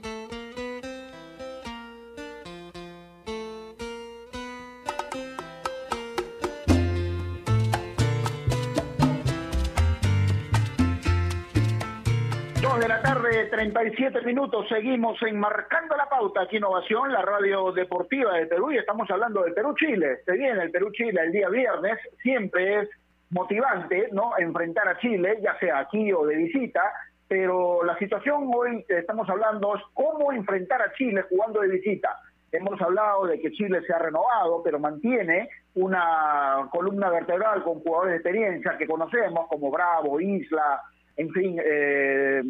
37 minutos. Seguimos enmarcando la pauta aquí Innovación, la radio deportiva de Perú, y estamos hablando de Perú-Chile. Se viene el Perú-Chile el día viernes. Siempre es motivante, ¿no? Enfrentar a Chile, ya sea aquí o de visita. Pero la situación hoy que estamos hablando es cómo enfrentar a Chile jugando de visita. Hemos hablado de que Chile se ha renovado, pero mantiene una columna vertebral con jugadores de experiencia que conocemos, como Bravo, Isla, en fin, eh,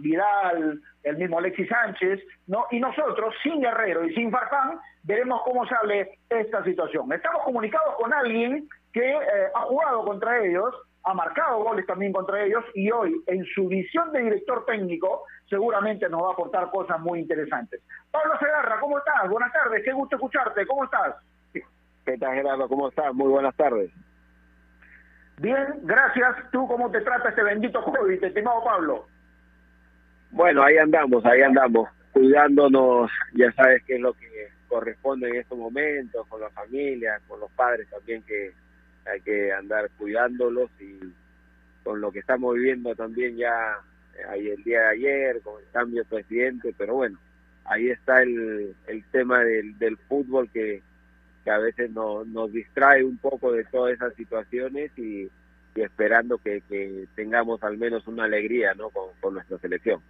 Vidal, el mismo Alexis Sánchez, ¿no? Y nosotros, sin Guerrero y sin Farfán, veremos cómo sale esta situación. Estamos comunicados con alguien que eh, ha jugado contra ellos, ha marcado goles también contra ellos y hoy, en su visión de director técnico, seguramente nos va a aportar cosas muy interesantes. Pablo Segarra, ¿cómo estás? Buenas tardes, qué gusto escucharte, ¿cómo estás? ¿Qué tal, Gerardo? ¿Cómo estás? Muy buenas tardes. Bien, gracias. ¿Tú cómo te trata este bendito COVID, estimado Pablo? Bueno, ahí andamos, ahí andamos, cuidándonos, ya sabes qué es lo que corresponde en estos momentos, con la familia, con los padres también que hay que andar cuidándolos y con lo que estamos viviendo también ya eh, ahí el día de ayer, con el cambio de presidente, pero bueno, ahí está el, el tema del, del fútbol que, que a veces nos, nos distrae un poco de todas esas situaciones y, esperando que, tengamos al menos una alegría ¿no? con, nuestra selección.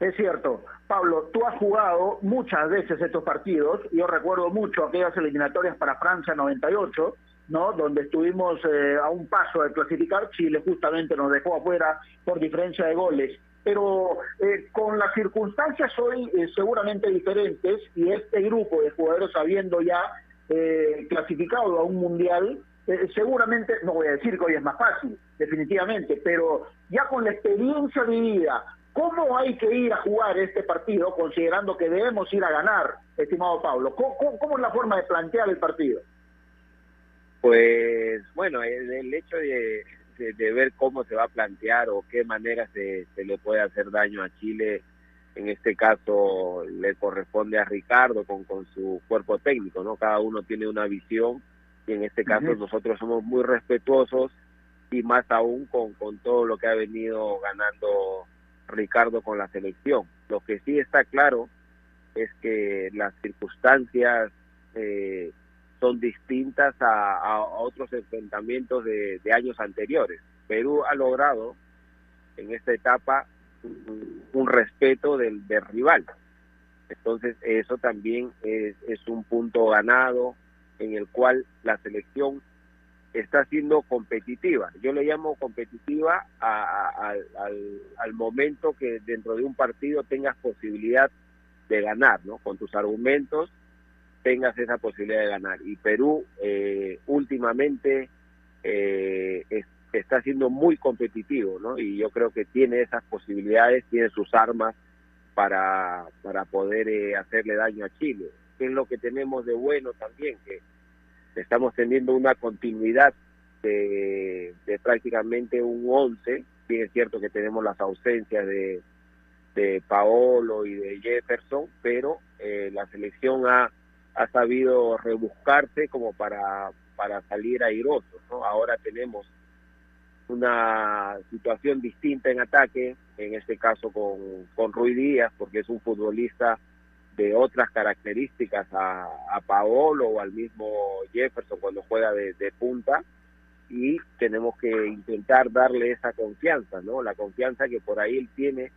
Es cierto, Pablo, tú has jugado muchas veces estos partidos. Yo recuerdo mucho aquellas eliminatorias para Francia 98, ¿no? Donde estuvimos eh, a un paso de clasificar. Chile justamente nos dejó afuera por diferencia de goles. Pero eh, con las circunstancias hoy eh, seguramente diferentes y este grupo de jugadores habiendo ya eh, clasificado a un mundial, eh, seguramente, no voy a decir que hoy es más fácil, definitivamente, pero ya con la experiencia vivida, ¿Cómo hay que ir a jugar este partido considerando que debemos ir a ganar, estimado Pablo? ¿Cómo, es la forma de plantear el partido? Pues bueno, el, el hecho de, de, de, ver cómo se va a plantear o qué manera se, se, le puede hacer daño a Chile, en este caso le corresponde a Ricardo con, con su cuerpo técnico, ¿no? Cada uno tiene una visión y en este caso uh -huh. nosotros somos muy respetuosos y más aún con, con todo lo que ha venido ganando Ricardo con la selección. Lo que sí está claro es que las circunstancias eh, son distintas a, a, otros enfrentamientos de, de, años anteriores. Perú ha logrado en esta etapa un, respeto del, del, rival. Entonces eso también es, es un punto ganado en el cual la selección está siendo competitiva. Yo le llamo competitiva a, al, al, momento que dentro de un partido tengas posibilidad de ganar, ¿no? Con tus argumentos tengas esa posibilidad de ganar. Y Perú eh, últimamente eh, es, está siendo muy competitivo, ¿no? Y yo creo que tiene esas posibilidades, tiene sus armas para, para poder eh, hacerle daño a Chile. ¿Qué es lo que tenemos de bueno también? Que estamos teniendo una continuidad de, de prácticamente un 11, bien es cierto que tenemos las ausencias de, de Paolo y de Jefferson, pero eh, la selección ha, ha sabido rebuscarse como para, para salir airosos, ¿no? Ahora tenemos una situación distinta en ataque, en este caso con, con Rui Díaz, porque es un futbolista de otras características a, a Paolo o al mismo Jefferson cuando juega de, de, punta y tenemos que intentar darle esa confianza, ¿no? La confianza que por ahí él tiene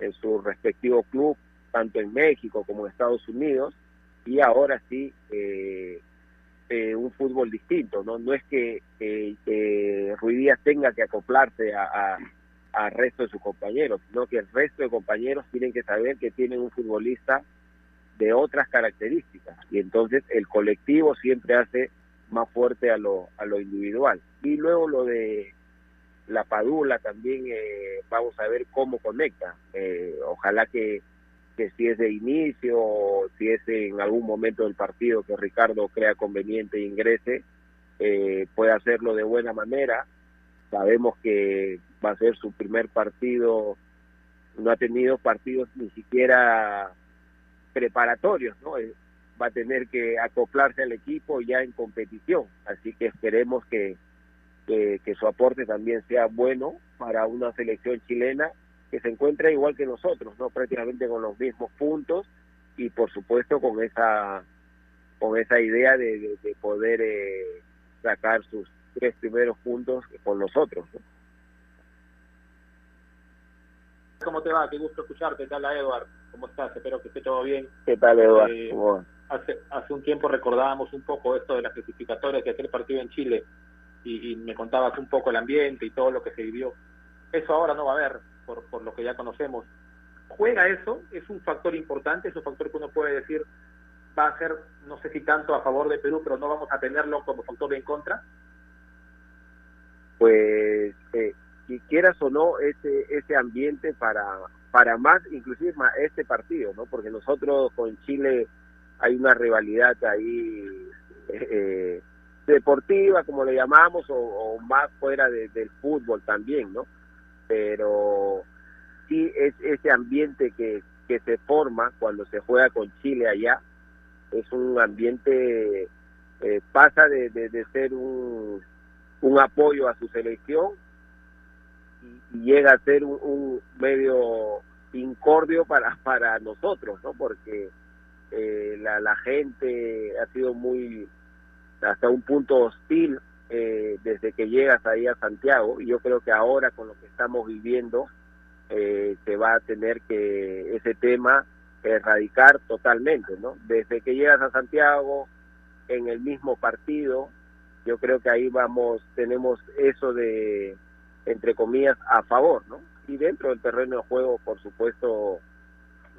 en su respectivo club, tanto en México como en Estados Unidos, y ahora sí eh, eh, un fútbol distinto, ¿no? No es que eh, tenga que acoplarse a, a, al resto de sus compañeros, sino que el resto de compañeros tienen que saber que tienen un futbolista de otras características y entonces el colectivo siempre hace más fuerte a lo, a lo individual. Y luego lo de la Padula también eh, vamos a ver cómo conecta. Eh, ojalá que, que si es de inicio o si es en algún momento del partido que Ricardo crea conveniente e ingrese, eh, puede hacerlo de buena manera. Sabemos que va a ser su primer partido, no ha tenido partidos ni siquiera preparatorios, ¿no? Eh, va a tener que acoplarse al equipo ya en competición, así que esperemos que, que, que, su aporte también sea bueno para una selección chilena que se encuentra igual que nosotros, ¿no? Prácticamente con los mismos puntos y por supuesto con esa con esa idea de, de, de poder eh, sacar sus tres primeros puntos con nosotros. ¿no? ¿Cómo te va? Qué gusto escucharte. ¿Qué tal, Edward? ¿Cómo estás? Espero que esté todo bien. ¿Qué tal, Edward? Eh, hace, hace un tiempo recordábamos un poco esto de las clasificatorias de aquel partido en Chile y, y, me contabas un poco el ambiente y todo lo que se vivió. Eso ahora no va a haber, por, por lo que ya conocemos. ¿Juega eso? ¿Es un factor importante? ¿Es un factor que uno puede decir va a ser, no sé si tanto a favor de Perú, pero no vamos a tenerlo como factor en contra? Pues eh, quieras o no ese ese ambiente para para más inclusive más este partido no porque nosotros con Chile hay una rivalidad ahí eh, deportiva como le llamamos o, más fuera de, del fútbol también no pero sí es ese ambiente que, que se forma cuando se juega con Chile allá, es un ambiente, eh, pasa de, de, ser un, un apoyo a su selección y, y llega a ser un, un medio incordio para, para nosotros, ¿no? Porque eh, la, la gente ha sido muy, hasta un punto hostil eh, desde que llegas ahí a Santiago y yo creo que ahora con lo que estamos viviendo eh, se va a tener que ese tema erradicar totalmente, ¿no? Desde que llegas a Santiago en el mismo partido, yo creo que ahí vamos, tenemos eso de, entre comillas, a favor, ¿no? Y dentro del terreno de juego, por supuesto,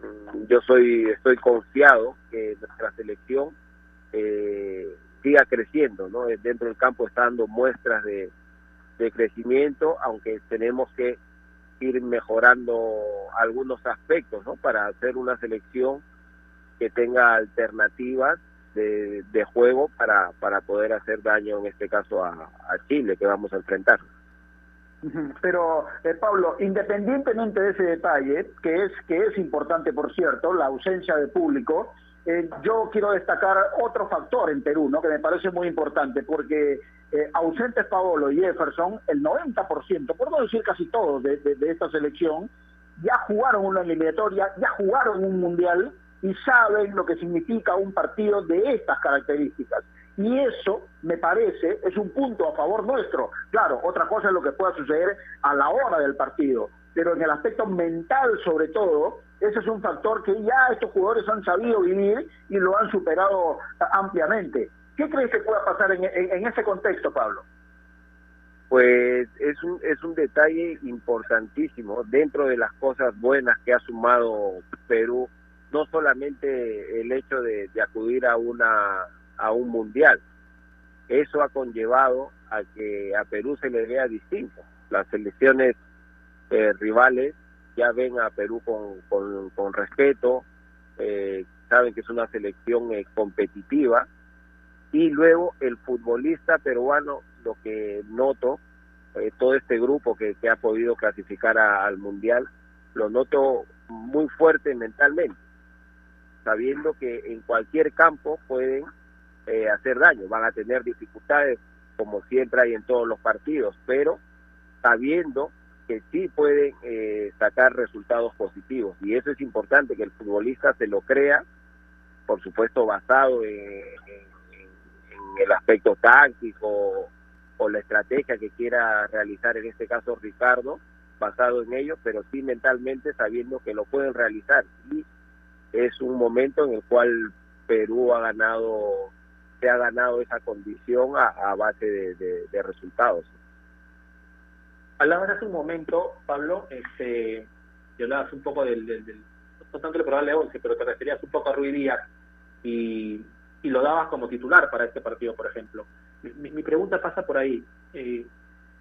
mm, yo soy, estoy confiado que nuestra selección eh, siga creciendo, ¿no? Dentro del campo está dando muestras de, de crecimiento, aunque tenemos que ir mejorando algunos aspectos, ¿no? Para hacer una selección que tenga alternativas de, de juego para, para poder hacer daño, en este caso, a, a Chile, que vamos a enfrentar. Pero, eh, Pablo, independientemente de ese detalle, que es, que es importante, por cierto, la ausencia de público, eh, yo quiero destacar otro factor en Perú, ¿no? que me parece muy importante, porque eh, ausentes Paolo y Jefferson, el 90%, por no decir casi todos de, de- de esta selección, ya jugaron una eliminatoria, ya jugaron un mundial y saben lo que significa un partido de estas características. Y eso, me parece, es un punto a favor nuestro. Claro, otra cosa es lo que pueda suceder a la hora del partido, pero en el aspecto mental sobre todo, ese es un factor que ya estos jugadores han sabido vivir y lo han superado ampliamente. ¿Qué crees que pueda pasar en ese contexto, Pablo? Pues es un, es un detalle importantísimo dentro de las cosas buenas que ha sumado Perú, no solamente el hecho de, de acudir a una a un mundial, eso ha conllevado a que a Perú se le vea distinto. Las selecciones eh, rivales ya ven a Perú con, con, con respeto, eh, saben que es una selección eh, competitiva. Y luego el futbolista peruano, lo que noto, eh, todo este grupo que, que ha podido clasificar al Mundial, lo noto muy fuerte mentalmente, sabiendo que en cualquier campo pueden eh, hacer daño, van a tener dificultades como siempre hay en todos los partidos, pero sabiendo que sí pueden eh, sacar resultados positivos y eso es importante que el futbolista se lo crea, por supuesto basado en, el aspecto táctico o la estrategia que quiera realizar en este caso Ricardo, basado en ello, pero sí mentalmente sabiendo que lo pueden realizar y es un momento en el cual Perú ha ganado se ha ganado esa condición a, a base de resultados. Hablabas hace un momento, Pablo, este, y hablabas un poco del, no tanto del probable 11, pero te referías un poco a Rui Díaz y, y lo dabas como titular para este partido, por ejemplo. Mi, mi pregunta pasa por ahí. Eh,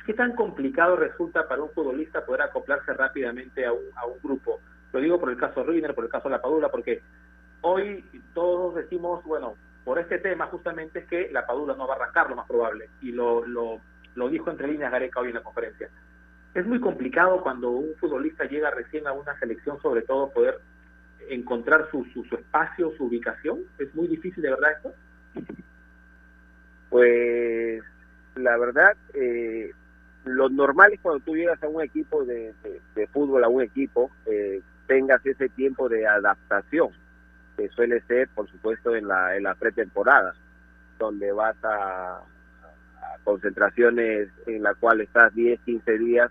¿Qué tan complicado resulta para un futbolista poder acoplarse rápidamente a un, a un grupo? Lo digo por el caso Ruiner, por el caso La Padula, porque hoy todos decimos, bueno, por este tema justamente es que La Padula no va a arrancar lo más probable, y lo, lo, lo dijo entre líneas Gareca hoy en la conferencia. Es muy complicado cuando un futbolista llega recién a una selección, sobre todo poder encontrar su, su, espacio, su ubicación. Es muy difícil, de verdad, esto. Pues la verdad, eh, lo normal es cuando tú llegas a un equipo de, de- de fútbol, a un equipo, eh, tengas ese tiempo de adaptación, que suele ser, por supuesto, en la, en la pretemporada, donde vas a concentraciones en la cual estás 10, 15 días,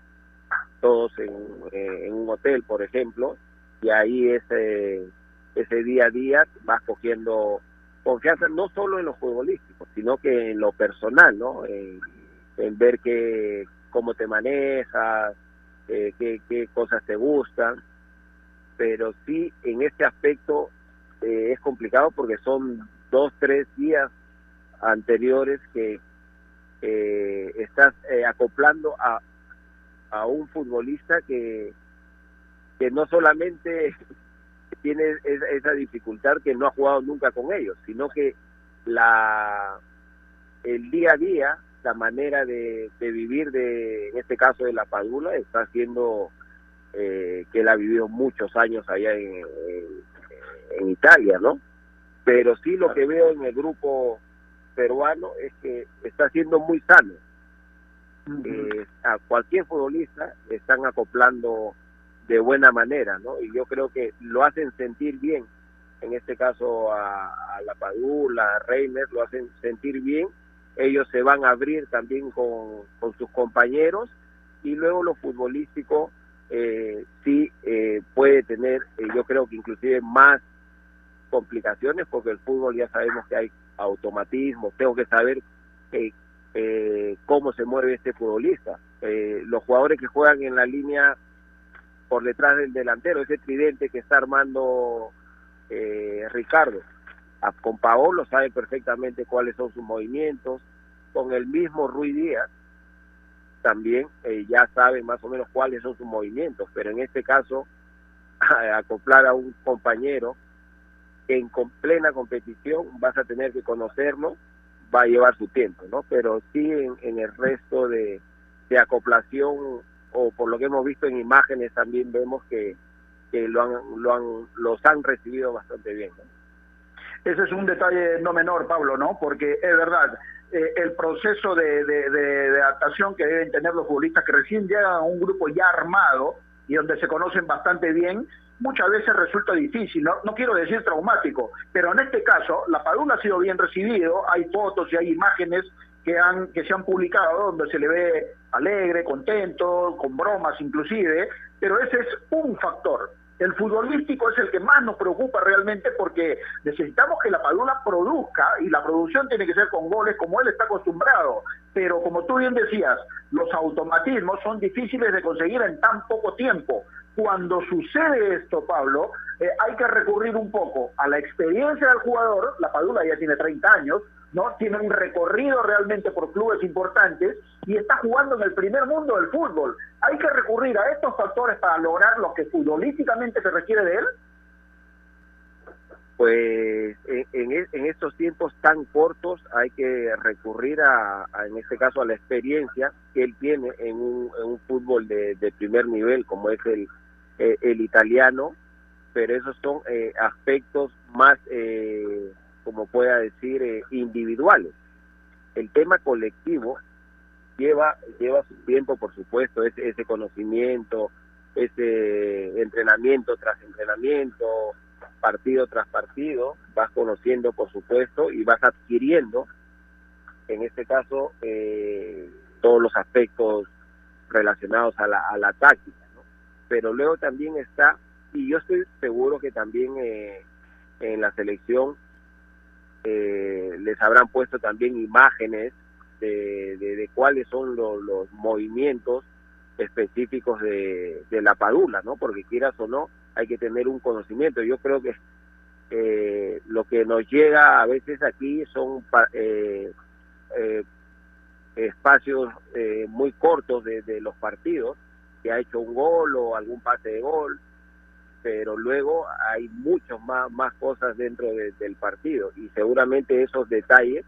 todos en, eh, en un hotel, por ejemplo, y ahí ese, ese día a día vas cogiendo confianza no solo en lo futbolístico, sino que en lo personal, ¿no? En, en ver que, cómo te manejas, eh, qué, qué cosas te gustan, pero sí en este aspecto eh, es complicado porque son dos, tres días anteriores que eh, estás eh, acoplando a, a un futbolista que, que no solamente tiene esa, esa dificultad que no ha jugado nunca con ellos, sino que la el día a día, la manera de, de vivir de, en este caso de la Padula, está siendo eh, que él ha vivido muchos años allá en, en- en Italia, ¿no? Pero sí lo que veo en el grupo peruano es que está siendo muy sano. Eh, a cualquier futbolista están acoplando de buena manera, ¿no? Y yo creo que lo hacen sentir bien. En este caso a, a la Padula, a Reiner, lo hacen sentir bien. Ellos se van a abrir también con, con sus compañeros y luego lo futbolístico eh, sí eh, puede tener, eh, yo creo que inclusive más complicaciones porque el fútbol ya sabemos que hay automatismos, tengo que saber eh, eh, cómo se mueve este futbolista. Eh, los jugadores que juegan en la línea por detrás del delantero, ese tridente que está armando eh, Ricardo, con Paolo sabe perfectamente cuáles son sus movimientos, con el mismo Rui Díaz también ya sabe más o menos cuáles son sus movimientos, pero en este caso acoplar a un compañero en con plena competición vas a tener que conocerlo, va a llevar su tiempo, ¿no? Pero sí en, el resto de, de acoplación o por lo que hemos visto en imágenes también vemos que, que lo han, lo han, los han recibido bastante bien. Ese es un detalle no menor, Pablo, ¿no? Porque es verdad, eh, el proceso de- de adaptación que deben tener los futbolistas que recién llegan a un grupo ya armado y donde se conocen bastante bien, muchas veces resulta difícil, no, no quiero decir traumático, pero en este caso la Padula ha sido bien recibido, hay fotos y hay imágenes que han que se han publicado donde se le ve alegre, contento, con bromas inclusive, pero ese es un factor. El futbolístico es el que más nos preocupa realmente porque necesitamos que la Padula produzca y la producción tiene que ser con goles como él está acostumbrado. Pero como tú bien decías, los automatismos son difíciles de conseguir en tan poco tiempo. Cuando sucede esto, Pablo, eh, hay que recurrir un poco a la experiencia del jugador. La Padula ya tiene 30 años, ¿no? Tiene un recorrido realmente por clubes importantes y está jugando en el primer mundo del fútbol. Hay que recurrir a estos factores para lograr lo que futbolísticamente se requiere de él. Pues en, en, e- estos tiempos tan cortos hay que recurrir a, en este caso, a la experiencia que él tiene en un, fútbol de primer nivel como es el, eh, el italiano, pero esos son eh, aspectos más, eh, como pueda decir, eh, individuales. El tema colectivo lleva lleva su tiempo, por supuesto, ese, ese conocimiento, ese entrenamiento tras entrenamiento, partido tras partido, vas conociendo, por supuesto, y vas adquiriendo, en este caso, eh, todos los aspectos relacionados a la, a la táctica. Pero luego también está, y yo estoy seguro que también eh, en la selección eh, les habrán puesto también imágenes de, de, cuáles son lo- los movimientos específicos de, de la padula, ¿no? Porque quieras o no, hay que tener un conocimiento. Yo creo que eh, lo que nos llega a veces aquí son eh, eh, espacios eh, muy cortos de, de los partidos, que ha hecho un gol o algún pase de gol, pero luego hay muchos más, más cosas dentro de- del partido y seguramente esos detalles,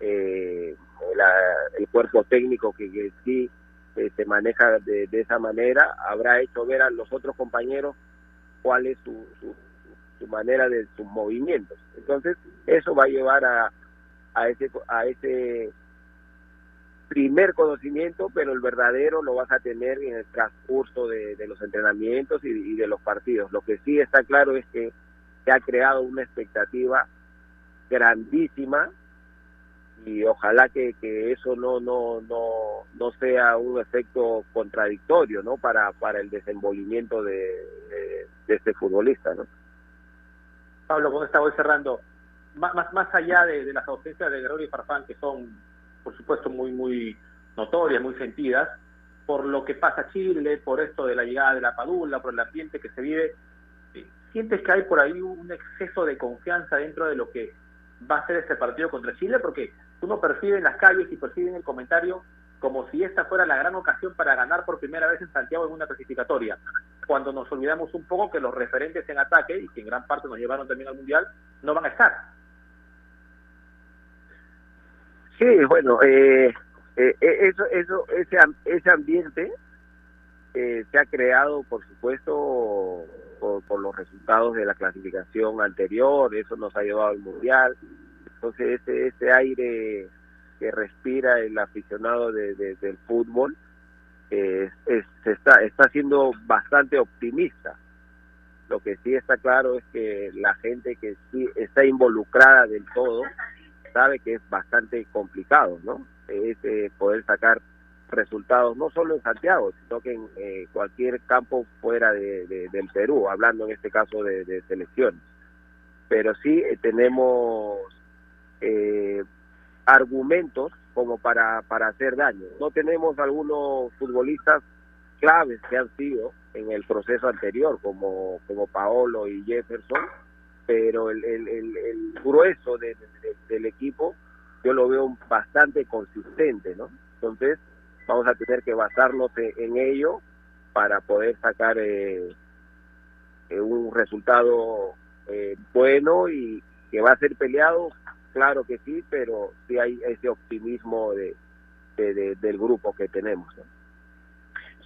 eh, la- el cuerpo técnico que, que sí eh, se maneja de, de esa manera, habrá hecho ver a los otros compañeros cuál es su, su, su manera de sus movimientos. Entonces, eso va a llevar a, a ese a ese primer conocimiento, pero el verdadero lo vas a tener en el transcurso de, los entrenamientos y, de los partidos. Lo que sí está claro es que se ha creado una expectativa grandísima y ojalá que, eso no no no no sea un efecto contradictorio no para para el desenvolvimiento de, este futbolista no Pablo, con esta voy cerrando. Más, más, más allá de, de las ausencias de Gregorio y Farfán, que son, por supuesto, muy, muy notorias, muy sentidas, por lo que pasa Chile, por esto de la llegada de la Padula, por el ambiente que se vive, ¿sientes que hay por ahí un exceso de confianza dentro de lo que va a ser este partido contra Chile? Porque uno percibe en las calles y percibe en el comentario como si esta fuera la gran ocasión para ganar por primera vez en Santiago en una clasificatoria, cuando nos olvidamos un poco que los referentes en ataque, y que en gran parte nos llevaron también al Mundial, no van a estar. Sí bueno eh, eh, eh, eso eso ese ese ambiente eh, se ha creado, por supuesto, por, por, los resultados de la clasificación anterior, eso nos ha llevado al Mundial. Entonces, ese, ese aire que respira el aficionado de, de, del fútbol es, está, está siendo bastante optimista. Lo que sí está claro es que la gente que sí está involucrada del todo sabe que es bastante complicado, ¿no? Es eh, poder sacar resultados no solo en Santiago, sino que en eh, cualquier campo fuera de, de, del Perú, hablando en este caso de, de selecciones. Pero sí eh, tenemos eh, argumentos como para, para hacer daño. No tenemos algunos futbolistas claves que han sido en el proceso anterior, como, como Paolo y Jefferson, pero el, el, el, grueso de, de, del equipo yo lo veo bastante consistente, ¿no? Entonces, vamos a tener que basarnos en, ello para poder sacar eh, eh, un resultado eh, bueno y que va a ser peleado, claro que sí, pero sí hay ese optimismo de, de, de del grupo que tenemos. ¿no?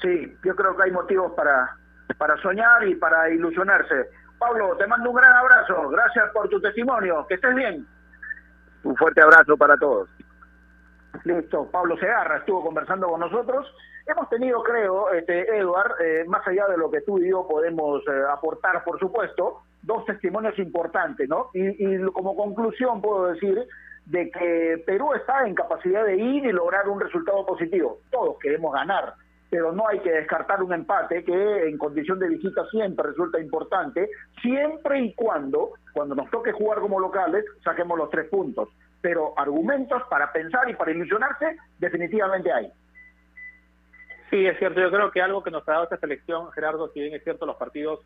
Sí, yo creo que hay motivos para, para soñar y para ilusionarse. Pablo, te mando un gran abrazo, gracias por tu testimonio, que estés bien. Un fuerte abrazo para todos. Listo, Pablo Segarra estuvo conversando con nosotros. Hemos tenido, creo, este, Edward, eh, más allá de lo que tú y yo podemos eh, aportar, por supuesto, dos testimonios importantes, ¿no? Y, y como conclusión puedo decir de que Perú está en capacidad de ir y lograr un resultado positivo. Todos queremos ganar, pero no hay que descartar un empate que en condición de visita siempre resulta importante, siempre y cuando, cuando nos toque jugar como locales, saquemos los tres puntos. Pero argumentos para pensar y para ilusionarse, definitivamente hay. Sí, es cierto. Yo creo que algo que nos ha dado esta selección, Gerardo, si bien es cierto, los partidos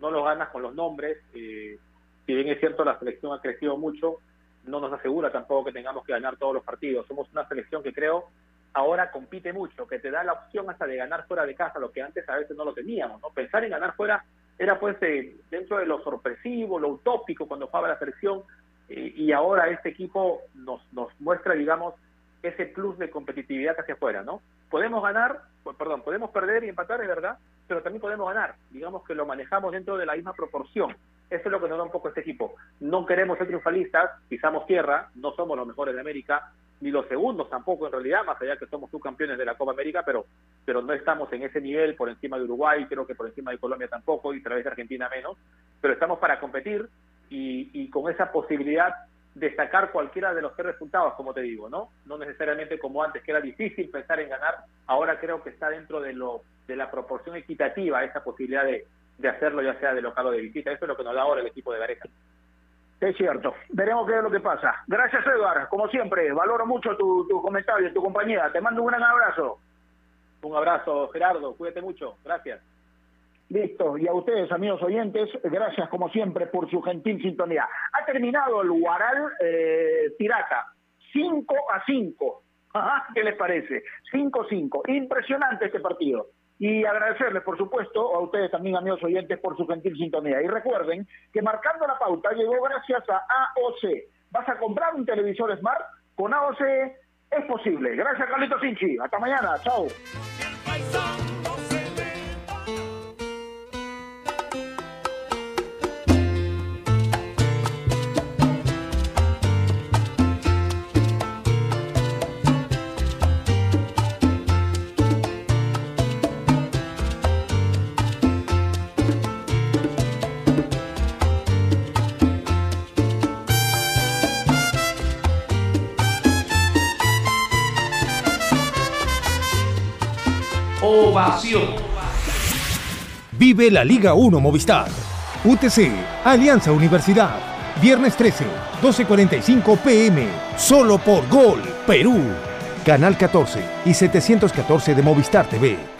no los ganas con los nombres, eh, si bien es cierto, la selección ha crecido mucho, no nos asegura tampoco que tengamos que ganar todos los partidos. Somos una selección que creo ahora compite mucho, que te da la opción hasta de ganar fuera de casa, lo que antes a veces no lo teníamos, ¿no? Pensar en ganar fuera era pues eh, dentro de lo sorpresivo, lo utópico cuando jugaba la selección, eh, y ahora este equipo nos, nos muestra, digamos, ese plus de competitividad hacia afuera, ¿no? Podemos ganar, pues, perdón, podemos perder y empatar, es verdad, pero también podemos ganar, digamos que lo manejamos dentro de la misma proporción. Eso es lo que nos da un poco este equipo. No queremos ser triunfalistas, pisamos tierra, no somos los mejores de América, ni los segundos tampoco en realidad, más allá que somos subcampeones de la Copa América, pero, pero no estamos en ese nivel por encima de Uruguay, creo que por encima de Colombia tampoco, y a través de Argentina menos, pero estamos para competir y, y con esa posibilidad de sacar cualquiera de los tres resultados, como te digo, ¿no? No necesariamente como antes, que era difícil pensar en ganar, ahora creo que está dentro de lo de la proporción equitativa esa posibilidad de, de hacerlo ya sea de local o de visita. Eso es lo que nos da ahora el equipo de Gareca. Es cierto. Veremos qué es lo que pasa. Gracias, Eduard. Como siempre, valoro mucho tu, tu comentario, tu compañía. Te mando un gran abrazo. Un abrazo, Gerardo. Cuídate mucho. Gracias. Listo. Y a ustedes, amigos oyentes, gracias como siempre por su gentil sintonía. Ha terminado el Guaral eh, Pirata. 5 a 5. ¿Qué les parece? 5-5. Impresionante este partido. Y agradecerles, por supuesto, a ustedes también, amigos oyentes, por su gentil sintonía. Y recuerden que marcando la pauta llegó gracias a AOC. ¿Vas a comprar un televisor Smart? Con AOC es posible. Gracias, Carlitos Sinchi. Hasta mañana. Chao. Vive la Liga 1 Movistar. UTC, Alianza Universidad. Viernes 13, 12.45 pm. Solo por Gol, Perú. Canal 14 y 714 de Movistar TV.